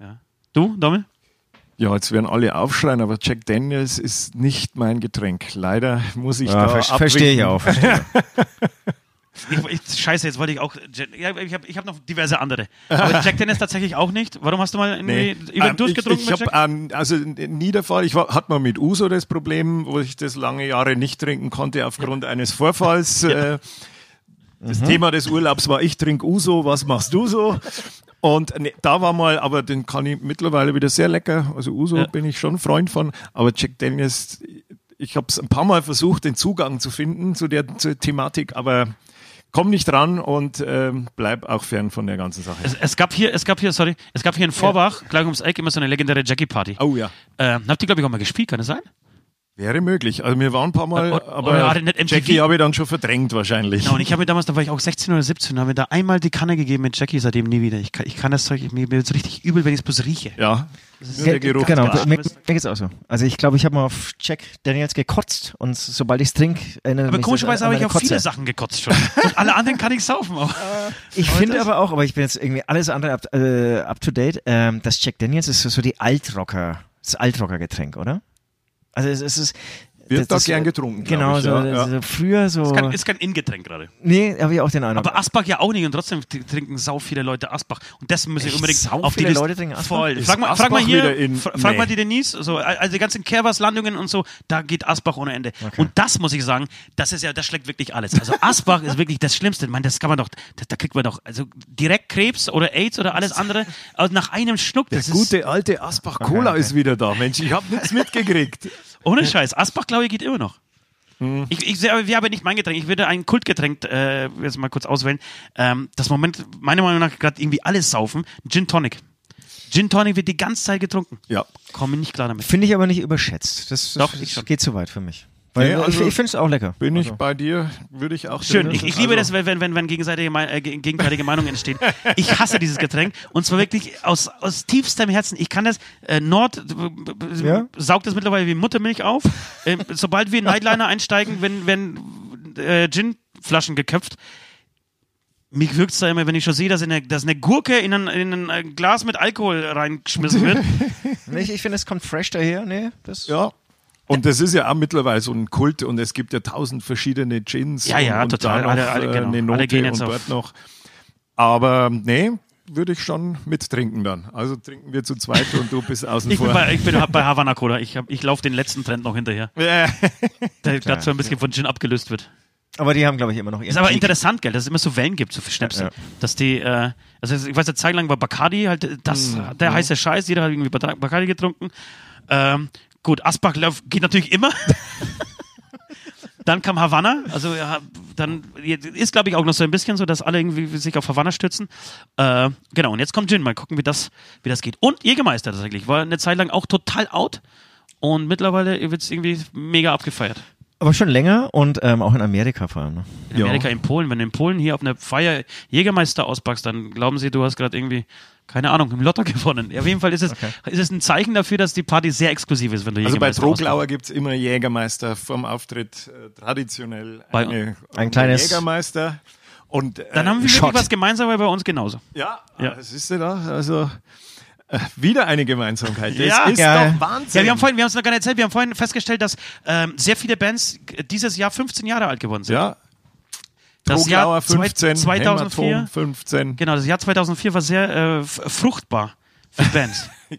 C: Ja. Du, Dommel?
E: Ja, jetzt werden alle aufschreien, aber Jack Daniels ist nicht mein Getränk. Leider muss ich
D: Ja,
E: da
D: ver verstehe ich
E: abwinken.
D: auch. Verstehe.
C: Ich, ich, scheiße, jetzt wollte ich auch. Ja, ich habe ich hab noch diverse andere. Aber Jack Dennis tatsächlich auch nicht. Warum hast du mal irgendwie über
E: Ähm,
C: durchgetrunken
E: ich,
C: mit
E: ich
C: Jack?
E: habe ähm, also nie der Fall. Ich war, hatte mal mit Uso das Problem, wo ich das lange Jahre nicht trinken konnte aufgrund eines Vorfalls. Äh, das Thema des Urlaubs war, ich trinke Uso, was machst du so? Und ne, da war mal, aber den kann ich mittlerweile wieder sehr lecker. Also Uso
C: Ja.
E: bin ich schon Freund von, aber Jack Daniels, ich habe es ein paar Mal versucht, den Zugang zu finden zu der zur Thematik, aber komm nicht ran und ähm, bleib auch fern von der ganzen Sache.
C: Es, es gab hier, es gab hier, sorry, es gab hier in Vorbach, gleich ums Eck, immer so eine legendäre Jackie-Party.
E: Oh ja.
C: Äh, habt ihr, glaube ich, auch mal gespielt, kann das sein?
E: Wäre möglich. Also wir waren ein paar Mal,
C: oder-
E: aber
C: MTV?
E: Jackie habe ich dann schon verdrängt wahrscheinlich.
C: Genau, und ich habe mir damals, da war ich auch 16 oder 17, habe mir da einmal die Kanne gegeben mit Jackie, seitdem nie wieder. Ich kann, ich kann das Zeug, mir wird richtig übel, wenn ich es bloß rieche.
E: Ja,
C: ist
E: der Geruch.
D: Genau, mir, mir geht's auch so. Also ich glaube, ich habe mal auf Jack Daniels gekotzt und sobald ich's trinke, erinnere
C: Aber
D: mich
C: komischerweise
D: das
C: habe ich
D: meine
C: auf viele
D: Kotze.
C: Sachen gekotzt schon. Und alle anderen kann ich saufen auch.
D: Ich finde aber auch, aber ich bin jetzt irgendwie alles andere up, äh, up to date, ähm, das Jack Daniels ist so, so die Altrocker, das Altrocker-Getränk, oder? Also es, es ist
E: Wird
D: das-
E: da
D: das-
E: gern getrunken,
D: Genau,
E: ich,
D: so,
E: ja,
D: so früher so.
C: Ist kein, ist kein In-Getränk gerade.
D: nee, habe ich auch den Eindruck.
C: Aber Asbach ja auch nicht und trotzdem trinken sau viele Leute Asbach. Und das muss ich
D: Echt?
C: unbedingt
D: Sau
C: auf die
D: viele
C: Liste.
D: Leute trinken Asbach?
C: Voll.
E: Ist
C: Frag mal, frag mal hier,
E: in-
C: fra- frag
E: Nee.
C: mal die Denise, so, also die ganzen Kehrwas-Landungen und so, da geht Asbach ohne Ende. Und das muss ich sagen, das ist ja, das schlägt wirklich alles. Also Asbach ist wirklich das Schlimmste. Ich meine, das kann man doch, das, da kriegt man doch, also direkt Krebs oder AIDS oder alles andere, also nach einem Schluck.
E: Der
C: Das ist,
E: gute alte Asbach Cola ist wieder da. Mensch, ich habe nichts mitgekriegt.
C: Ohne Scheiß. Asbach, glaube ich, geht immer noch.
E: Hm.
C: Ich, ich wir haben nicht mein Getränk. Ich würde ein Kultgetränk äh, jetzt mal kurz auswählen. Ähm, das Moment, meiner Meinung nach, gerade irgendwie alles saufen. Gin Tonic. Gin Tonic wird die ganze Zeit getrunken.
E: Ja.
C: Komme nicht klar damit.
D: Finde ich aber nicht überschätzt. Das, das,
C: Doch, ich
D: das geht zu weit für mich. Weil
E: Nee, also
D: ich, ich finde es auch lecker.
E: Bin ich
D: Also.
E: bei dir, würde ich auch
C: Schön. Ich, ich liebe
E: Also,
C: das, wenn, wenn, wenn gegenseitige, äh, ge- gegenteilige Meinungen entstehen. Ich hasse dieses Getränk. Und zwar wirklich aus, aus tiefstem Herzen. Ich kann das, äh, Nord b-
D: Ja?
C: saugt das mittlerweile wie Muttermilch auf. Ähm, sobald wir in Nightliner einsteigen, wenn, wenn äh, Ginflaschen geköpft, mich wirkt es da immer, wenn ich schon sehe, dass eine, dass eine Gurke in ein, in ein äh, Glas mit Alkohol reingeschmissen wird.
D: Ich, ich finde, es kommt fresh daher. Nee, das
E: Ja. Und das ist ja auch mittlerweile so ein Kult und es gibt ja tausend verschiedene Gins.
C: Ja, ja,
E: und, und
C: total.
E: Da noch,
C: Alle- alle-
E: äh,
C: genau.
E: eine
C: Alle
E: Note
C: gehen jetzt
E: und
C: auf-
E: dort noch. Aber nee, würde ich schon mittrinken dann. Also trinken wir zu zweit und du bist außen
C: Ich bin
E: vor.
C: bei, ich bin bei Havana Cola. Ich, hab- ich laufe den letzten Trend noch hinterher. Der gerade so ein bisschen von Gin abgelöst wird.
D: aber die haben, glaube ich, immer noch ihren
C: Ist aber
D: Peak.
C: interessant, gell, dass es immer so Wellen gibt, so für Schnäpse.
D: Ja.
C: Dass die, äh, also ich weiß, eine Zeit lang war Bacardi halt das, der heiße Scheiß, jeder hat irgendwie Bacardi getrunken. Ähm, gut, Asbach geht natürlich immer. dann kam Havanna, also ja, dann ist, glaube ich, auch noch so ein bisschen so, dass alle irgendwie sich auf Havanna stützen. Äh, genau, und jetzt kommt Gin, mal gucken, wie das, wie das geht. Und Jägermeister tatsächlich, war eine Zeit lang auch total out. Und mittlerweile wird es irgendwie mega abgefeiert.
D: Aber schon länger und ähm, auch in Amerika vor allem. Ne?
C: In Amerika, in Polen. Wenn du in Polen hier auf einer Feier Jägermeister auspackst, dann glauben sie, du hast gerade irgendwie, keine Ahnung, im Lotto gewonnen. Ja, auf jeden Fall ist es, ist es ein Zeichen dafür, dass die Party sehr exklusiv ist, wenn du
E: Also bei. Troglauer gibt es immer Jägermeister vorm Auftritt, äh, traditionell
C: Bei-
E: eine,
D: Ein kleines-
E: Jägermeister. Und, äh,
C: Dann haben wir
E: Shot.
C: wirklich was gemeinsam, aber bei uns genauso.
E: Ja,
C: Ja.
E: ja. siehst du da? Also äh, wieder eine Gemeinsamkeit. Das
C: Ja.
E: ist
D: Geil.
E: doch Wahnsinn.
C: Ja, wir haben vorhin, wir haben es noch gar nicht erzählt, wir haben vorhin festgestellt, dass ähm, sehr viele Bands dieses Jahr 15 Jahre alt geworden sind.
E: ja.
C: Das Jahr
E: 15,
C: 2004,
E: Hämatom 15.
C: genau, das Jahr 2004 war sehr äh, fruchtbar für Bands.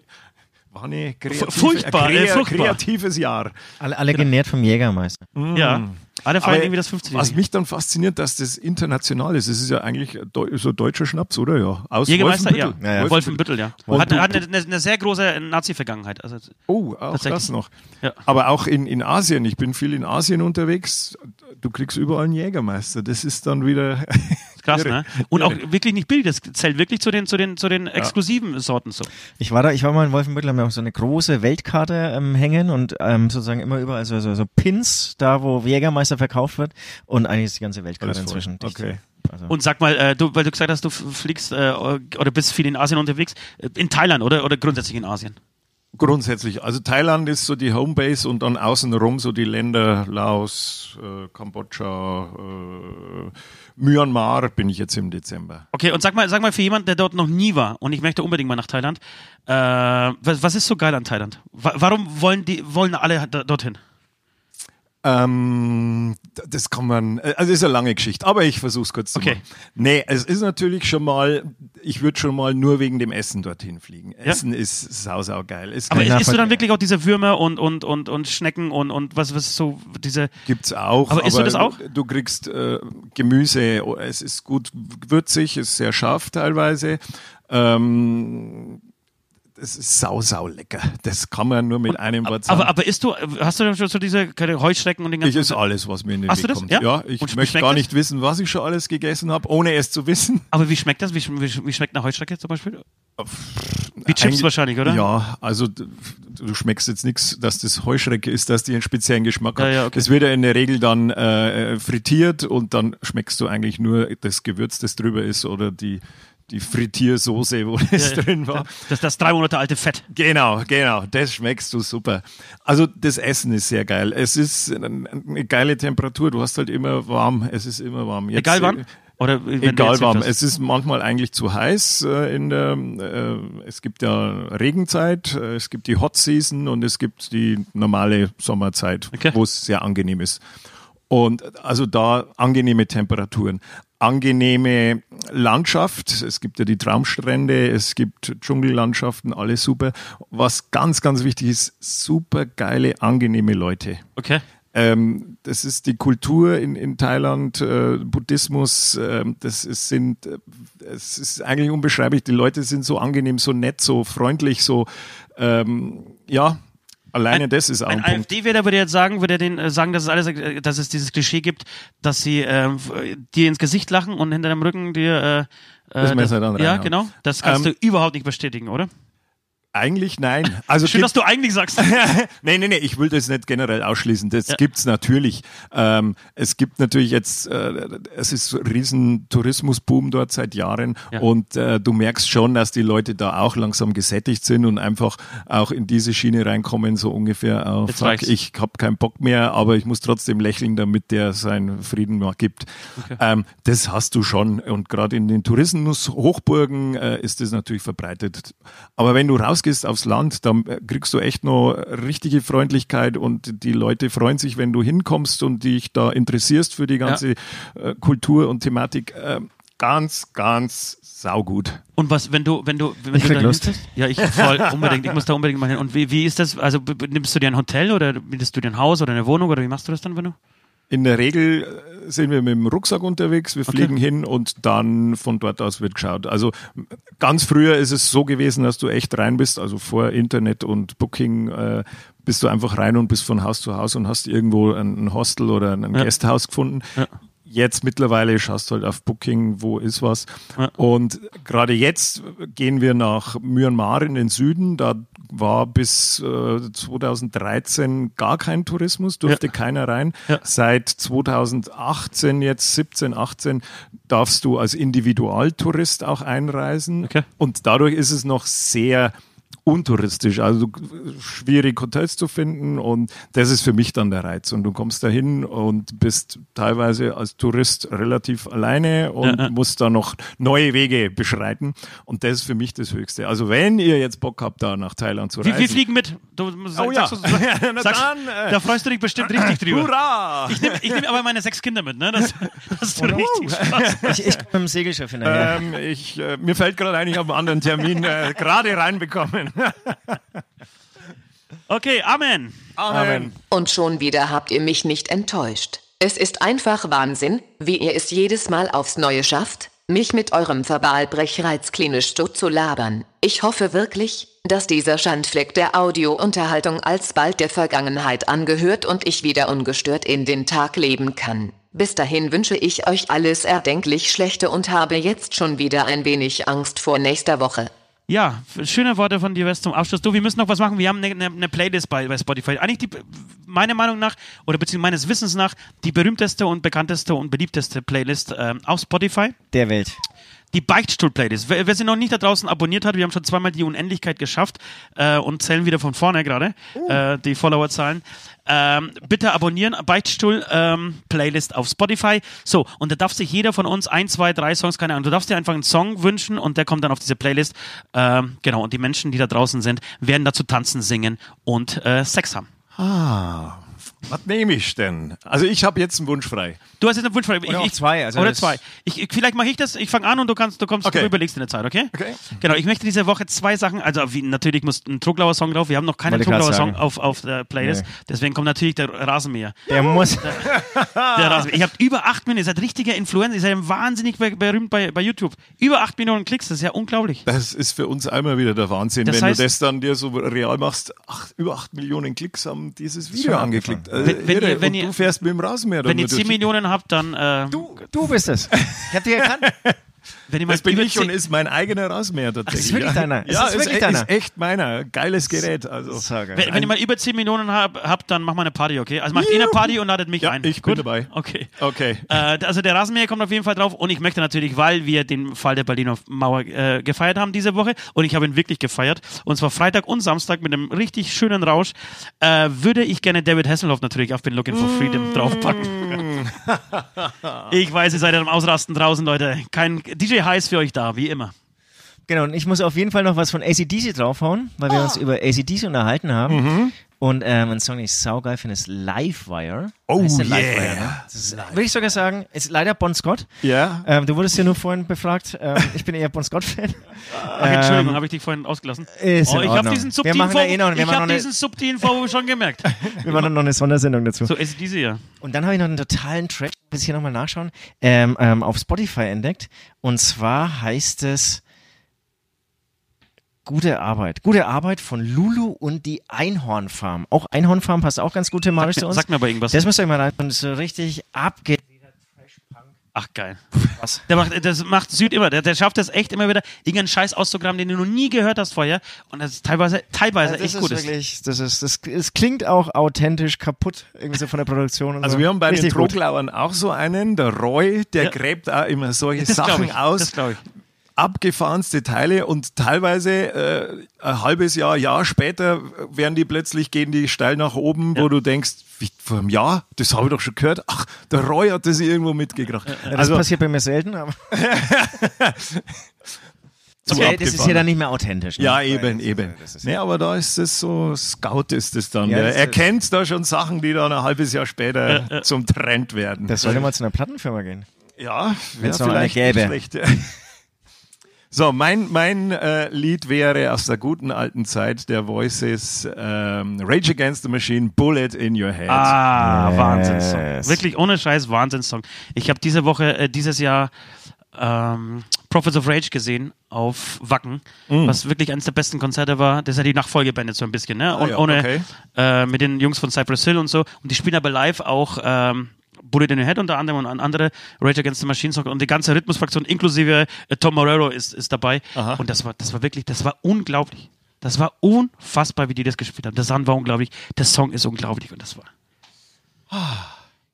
E: War eine kreative,
C: Furchtbar,
E: ein
C: äh,
E: kreatives Jahr.
D: Alle, alle genährt vom Jägermeister.
C: ja, alle feiern
E: Aber
C: irgendwie das 50
E: was mich dann fasziniert, dass das international ist. Es ist ja eigentlich so deutscher Schnaps, oder? Ja. Aus
C: Jägermeister, ja.
E: Wolfenbüttel.
D: Ja, ja.
C: Wolfenbüttel, ja. Hat, hat eine, eine, sehr große Nazi-Vergangenheit. Also,
E: Oh, auch das noch.
C: Ja.
E: Aber auch in, in Asien. Ich bin viel in Asien unterwegs. Du kriegst überall einen Jägermeister. Das ist dann wieder.
C: krass, ne? Und auch wirklich nicht billig, das zählt wirklich zu den, zu den, zu den exklusiven Sorten so.
D: Ich war da, ich war mal in Wolfenbüttel, haben wir auch so eine große Weltkarte ähm, hängen und ähm, sozusagen immer überall so, so, so Pins, da wo Jägermeister verkauft wird und eigentlich ist die ganze
E: Alles voll.
D: inzwischen. dicht.
E: Okay.
D: Also.
C: Und sag mal, äh, du, weil du gesagt hast, du fliegst äh, oder bist viel in Asien unterwegs, äh, in Thailand oder, oder grundsätzlich in Asien?
E: Grundsätzlich. Also Thailand ist so die Homebase und dann außenrum so die Länder Laos, äh, Kambodscha, äh, Myanmar bin ich jetzt im Dezember.
C: Okay, und sag mal, sag mal für jemanden, der dort noch nie war und ich möchte unbedingt mal nach Thailand, äh, was, was ist so geil an Thailand? Wa warum wollen die, wollen alle dorthin?
E: Ähm, das kann man, äh, also ist eine lange Geschichte, aber ich versuche es kurz zu
C: Okay.
E: machen. Nee, es ist natürlich schon mal, ich würde schon mal nur wegen dem Essen dorthin fliegen. Essen ist sau, sau geil. Es
C: Aber isst du dann wirklich auch diese Würmer und, und, und, und Schnecken und, und was, was so diese.
E: Gibt's auch.
C: Aber isst du das auch?
E: Du kriegst äh, Gemüse, es ist gut würzig, ist sehr scharf teilweise. Ähm, es ist sau, sau lecker. Das kann man nur mit einem Wort sagen.
C: Aber, aber isst du, hast du schon so diese Heuschrecken und den
E: ich
C: ganzen.
E: esse alles, was mir in den
C: Hast du
E: Weg
C: das?
E: kommt.
C: Ja?
E: Ja, ich
C: Und
E: möchte gar
C: das?
E: nicht wissen, was ich schon alles gegessen habe, ohne es zu wissen.
C: aber wie schmeckt das? Wie, wie, wie schmeckt eine Heuschrecke zum Beispiel? Wie Chips wahrscheinlich, oder?
E: Ja, also du schmeckst jetzt nichts, dass das Heuschrecke ist, dass die einen speziellen Geschmack
C: Ja,
E: hat.
C: ja, okay.
E: Das wird ja in der Regel dann äh, frittiert und dann schmeckst du eigentlich nur das Gewürz, das drüber ist oder die, die Frittiersoße, wo das
C: Ja,
E: drin war.
C: Das, das drei Monate alte Fett.
E: Genau, genau, das schmeckst du super. Also das Essen ist sehr geil. Es ist eine geile Temperatur, du hast halt immer warm, es ist immer warm. Jetzt,
C: Egal wann?
E: äh,
C: Oder
E: Egal warm. Es ist manchmal eigentlich zu heiß. Äh, in der, äh, es gibt ja Regenzeit, äh, es gibt die Hot Season und es gibt die normale Sommerzeit,
C: Okay.
E: wo es sehr angenehm ist. Und also da angenehme Temperaturen, angenehme Landschaft. Es gibt ja die Traumstrände, es gibt Dschungellandschaften, alles super. Was ganz, ganz wichtig ist, super geile, angenehme Leute.
C: Okay.
E: Ähm, das ist die Kultur in, in Thailand, äh, Buddhismus, ähm, das ist, sind, äh, es ist eigentlich unbeschreiblich. Die Leute sind so angenehm, so nett, so freundlich, so, ähm, ja, alleine
C: Ein-
E: das ist auch
C: Ein
E: ein.
C: AfD-Wähler würde jetzt sagen, würde er den äh, sagen, dass es alles, äh, dass es dieses Klischee gibt, dass sie äh, dir ins Gesicht lachen und hinter deinem Rücken dir äh, äh,
E: Das Messer dann
C: Ja,
E: reinhauen.
C: genau. Das kannst
E: Ähm,
C: du überhaupt nicht bestätigen, oder?
E: Eigentlich nein. Also
C: Schön, dass du eigentlich sagst.
E: nee, nee, nee, ich will das nicht generell ausschließen. Das
C: Ja.
E: gibt's natürlich. Ähm, es gibt natürlich jetzt, äh, es ist ein riesen Tourismusboom dort seit Jahren
C: Ja.
E: und äh, du merkst schon, dass die Leute da auch langsam gesättigt sind und einfach auch in diese Schiene reinkommen, so ungefähr, oh,
C: Jetzt
E: fuck, ich habe keinen Bock mehr, aber ich muss trotzdem lächeln, damit der seinen Frieden mal gibt. Ähm, das hast du schon und gerade in den Tourismus-Hochburgen äh, ist das natürlich verbreitet. Aber wenn du rausgehst aufs Land, dann äh, kriegst du echt noch richtige Freundlichkeit und die Leute freuen sich, wenn du hinkommst und dich da interessierst für die ganze äh, Kultur und Thematik. Äh, ganz, ganz saugut.
C: Und was, wenn du, wenn du, wenn
D: Ich
C: du da
D: Lust.
C: Ja, ich voll unbedingt. Ich muss da unbedingt mal hin. Und wie, wie ist das? Also nimmst du dir ein Hotel oder mietest du dir ein Haus oder eine Wohnung oder wie machst du das dann, wenn du?
E: In der Regel äh, sind wir mit dem Rucksack unterwegs, wir fliegen hin und dann von dort aus wird geschaut. Also ganz früher ist es so gewesen, dass du echt rein bist, also vor Internet und Booking äh, bist du einfach rein und bist von Haus zu Haus und hast irgendwo ein ein Hostel oder ein
C: Ja.
E: Gasthaus gefunden.
C: Ja.
E: Jetzt mittlerweile schaust du halt auf Booking, wo ist was.
C: Ja.
E: Und gerade jetzt gehen wir nach Myanmar in den Süden. Da war bis äh, 2013 gar kein Tourismus, durfte
C: Ja.
E: keiner rein.
C: Ja.
E: Seit 2018, jetzt 17, 18, darfst du als Individualtourist auch einreisen.
C: Okay.
E: Und dadurch ist es noch sehr untouristisch, also schwierig Hotels zu finden und das ist für mich dann der Reiz. Und du kommst dahin und bist teilweise als Tourist relativ alleine und
C: Ja, ja.
E: musst da noch neue Wege beschreiten und das ist für mich das Höchste. Also wenn ihr jetzt Bock habt, da nach Thailand zu
C: Wir,
E: reisen.
C: wir fliegen mit. Du, sag,
E: Oh ja.
C: sagst, du- sagst,
E: dann, äh,
C: da freust du dich bestimmt richtig drüber.
E: Hurra!
C: Ich nehme ich nehm aber meine sechs Kinder mit, ne? Das, das tut richtig Spaß.
D: Ich, ich komme mit dem Segelschiff hinterher.
E: Ähm, ich, äh, mir fällt gerade ein, ich habe einen anderen Termin äh, gerade reinbekommen.
C: Okay, Amen.
E: Amen.
B: Und schon wieder habt ihr mich nicht enttäuscht. Es ist einfach Wahnsinn, wie ihr es jedes Mal aufs Neue schafft, mich mit eurem Verbalbrechreiz klinisch tot zu labern. Ich hoffe wirklich, dass dieser Schandfleck der Audiounterhaltung alsbald der Vergangenheit angehört und ich wieder ungestört in den Tag leben kann. Bis dahin wünsche ich euch alles erdenklich Schlechte und habe jetzt schon wieder ein wenig Angst vor nächster Woche.
C: Ja, schöne Worte von dir West zum Abschluss. Du, wir müssen noch was machen. Wir haben eine, eine, Playlist bei, bei Spotify. Eigentlich die, meiner Meinung nach, oder beziehungsweise meines Wissens nach, die berühmteste und bekannteste und beliebteste Playlist ähm, auf Spotify.
D: Der Welt.
C: Die Beichtstuhl-Playlist. Wer, wer sie noch nicht da draußen abonniert hat, wir haben schon zweimal die Unendlichkeit geschafft äh, und zählen wieder von vorne gerade, äh, die Followerzahlen. Ähm, bitte abonnieren, Beichtstuhl-Playlist auf Spotify. So, und da darf sich jeder von uns ein, zwei, drei Songs, keine Ahnung, du darfst dir einfach einen Song wünschen und der kommt dann auf diese Playlist. Ähm, genau, und die Menschen, die da draußen sind, werden dazu tanzen, singen und äh, Sex haben.
E: Was nehme ich denn? Also ich habe jetzt einen Wunsch frei.
C: Du hast jetzt einen Wunsch frei. Ich,
D: Oder
C: ich,
D: zwei, also
C: oder zwei. Ich, ich, vielleicht mache ich das. Ich fange an und du kannst, du kommst,
E: Okay.
C: du überlegst in der Zeit, okay?
E: Okay.
C: Genau. Ich möchte diese Woche zwei Sachen. Also wie, natürlich muss ein Truglauer Song drauf. Wir haben noch keinen Truglauer Song auf, auf der Playlist.
D: Nee.
C: Deswegen kommt natürlich der Rasenmäher.
D: Der muss.
C: Der Rasenmäher. Ich habe über acht Millionen. Ihr seid richtiger Influencer. Ihr seid wahnsinnig be berühmt bei, bei YouTube. Über acht Millionen Klicks. Das ist ja unglaublich.
E: Das ist für uns einmal wieder der Wahnsinn,
C: Das
E: wenn
C: heißt-
E: du das dann dir so real machst. Ach, über 8 Millionen Klicks haben dieses Video
D: schon
E: angeklickt. Äh,
C: Wenn- wenn
E: irre.
C: ihr- wenn
E: Und
C: ihr-
E: du fährst mit dem Rasenmäher
C: Wenn ihr
E: nur
C: 10
E: durch-
C: Millionen habt, dann. Äh,
D: Du, du bist es. Ich hab dich erkannt.
C: wenn
E: Das bin ich und
C: 10
E: ist mein eigener Rasenmäher tatsächlich.
D: ist wirklich
E: ja.
D: deiner? Es
E: Ja,
D: ist wirklich deiner?
E: ist echt meiner. Geiles Gerät. Also.
C: Wenn, wenn ihr mal über 10 Millionen hab, habt, dann macht mal eine Party, okay? Also macht ihr eine Party und ladet mich
E: Ja,
C: ein.
E: ich bin
C: Gut?
E: dabei.
C: Okay.
E: Okay.
C: Äh, also der Rasenmäher kommt auf jeden Fall drauf und ich möchte natürlich, weil wir den Fall der Berliner Mauer äh, gefeiert haben diese Woche und ich habe ihn wirklich gefeiert und zwar Freitag und Samstag mit einem richtig schönen Rausch, äh, würde ich gerne David Hasselhoff natürlich auf Been Looking for Freedom draufpacken. ich weiß, ihr seid am Ausrasten draußen, Leute. Kein DJ Heiß für euch da, wie immer.
D: Genau, und ich muss auf jeden Fall noch was von ACDC draufhauen, weil wir uns über ACDC unterhalten haben. Und ähm, ein Song, den ich saugeil finde, ist Livewire.
E: Oh,
D: Heißt der
E: yeah.
D: Livewire, ne? das ist, Würde ich sogar sagen, ist leider Bon Scott.
E: Ja.
D: Ähm, du wurdest ja nur vorhin befragt. Ähm, ich bin eher Bon Scott-Fan.
C: Ach, Entschuldigung,
D: Ähm,
C: habe ich dich vorhin ausgelassen?
D: ist
C: oh, ich habe diesen subtilen Vorwurf,
D: eh noch-
C: ich
D: noch eine-
C: diesen subtilen Vorwurf schon gemerkt.
D: Wir machen noch eine Sondersendung dazu.
C: So ist diese ja.
D: Und dann habe ich noch einen totalen Track, muss ich hier nochmal nachschauen, ähm, ähm, auf Spotify entdeckt. Und zwar heißt es Gute Arbeit. Gute Arbeit von Lulu und die Einhornfarm. Auch Einhornfarm passt auch ganz gut thematisch
C: Sag
D: zu
C: mir-
D: uns.
C: sag mir aber irgendwas.
D: Das müsst ihr mal rein. Und so richtig abgeht.
C: Ach geil.
D: Was?
C: Der macht, das macht Süd immer. Der, der schafft es echt immer wieder, irgendeinen Scheiß auszugraben, den du noch nie gehört hast vorher. Und das ist teilweise, teilweise
D: das
C: echt
D: ist
C: gut ist.
D: wirklich, das ist, das, es klingt auch authentisch kaputt, irgendwie so von der Produktion und
E: Also
D: so.
E: wir haben bei den
D: Richtig gut.
E: Troglauern auch so einen, der Roy, der
C: Ja.
E: gräbt auch immer solche
C: Das
E: Sachen
C: ich,
E: aus.
C: das ich.
E: Abgefahrenste Teile und teilweise äh, ein halbes Jahr, Jahr später werden die plötzlich, gehen die steil nach oben, wo du denkst, wie, vor einem Jahr, das habe ich doch schon gehört. Ach, der Roy hat das irgendwo mitgebracht.
D: Ja, das
E: also,
D: passiert bei mir selten, aber okay, das ist ja dann nicht mehr authentisch. Ne?
E: Ja, eben, eben.
D: das ist-
E: Nee, aber da ist es so, Scout ist es dann.
D: Ja, das ist-
E: erkennt da schon Sachen, die dann ein halbes Jahr später zum Trend werden.
D: Das sollte mal zu einer Plattenfirma gehen.
E: Ja, wäre
D: noch eine
E: vielleicht
D: gäbe.
E: nicht schlecht. So, mein, mein äh, Lied wäre aus der guten alten Zeit der Voices ähm, Rage Against the Machine, Bullet in Your Head.
C: Ah,
D: Yes.
C: Wahnsinnssong. Wirklich ohne Scheiß Wahnsinnssong. Ich habe diese Woche, äh, dieses Jahr ähm, Prophets of Rage gesehen auf Wacken,
E: Mm.
C: was wirklich eines der besten Konzerte war. Das ist ja die Nachfolgeband jetzt so ein bisschen, ne? Und
E: Ah ja,
C: ohne
E: okay.
C: äh, mit den Jungs von Cypress Hill und so. Und die spielen aber live auch ähm, Bullet in Your Head unter anderem und an andere Rage Against the Machine Song und die ganze Rhythmusfraktion inklusive äh, Tom Morello ist, ist dabei.
E: Aha.
C: Und das war, das war wirklich, das war unglaublich. Das war unfassbar, wie die das gespielt haben. Der Sound war unglaublich, der Song ist unglaublich und das war.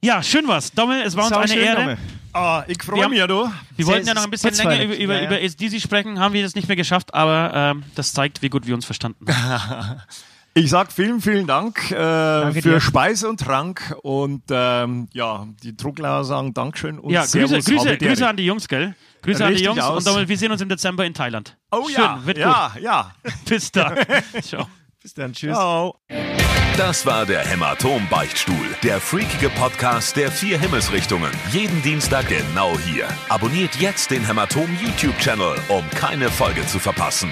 C: Ja, schön was. Dommel, es war uns
D: Sau
C: eine
D: schön,
C: Ehre.
E: Ah, ich
C: Wir
E: freue mich ja, du.
C: Wir wollten ja noch ein bisschen länger über, über,
D: Ja, ja.
C: über ACDC sprechen, haben wir das nicht mehr geschafft, aber ähm, das zeigt, wie gut wir uns verstanden haben.
E: Ich sag vielen, vielen Dank äh, für
D: dir.
E: Speise und Trank und ähm, ja, die Druckler sagen Dankeschön und
C: Ja, Grüße,
E: Servus,
C: Grüße, Grüße
E: Dere.
C: an die Jungs, gell? Grüße an die
E: Richtig
C: Jungs
E: aus.
C: und damit, wir sehen uns im Dezember in Thailand.
E: Oh
C: Schön,
E: ja,
C: wird
E: ja, ja.
C: gut. Bis dann. Ciao.
D: Bis dann, tschüss.
E: Ciao.
H: Das war der Hämatom-Beichtstuhl, der freakige Podcast der vier Himmelsrichtungen. Jeden Dienstag genau hier. Abonniert jetzt den Hämatom YouTube-Channel, um keine Folge zu verpassen.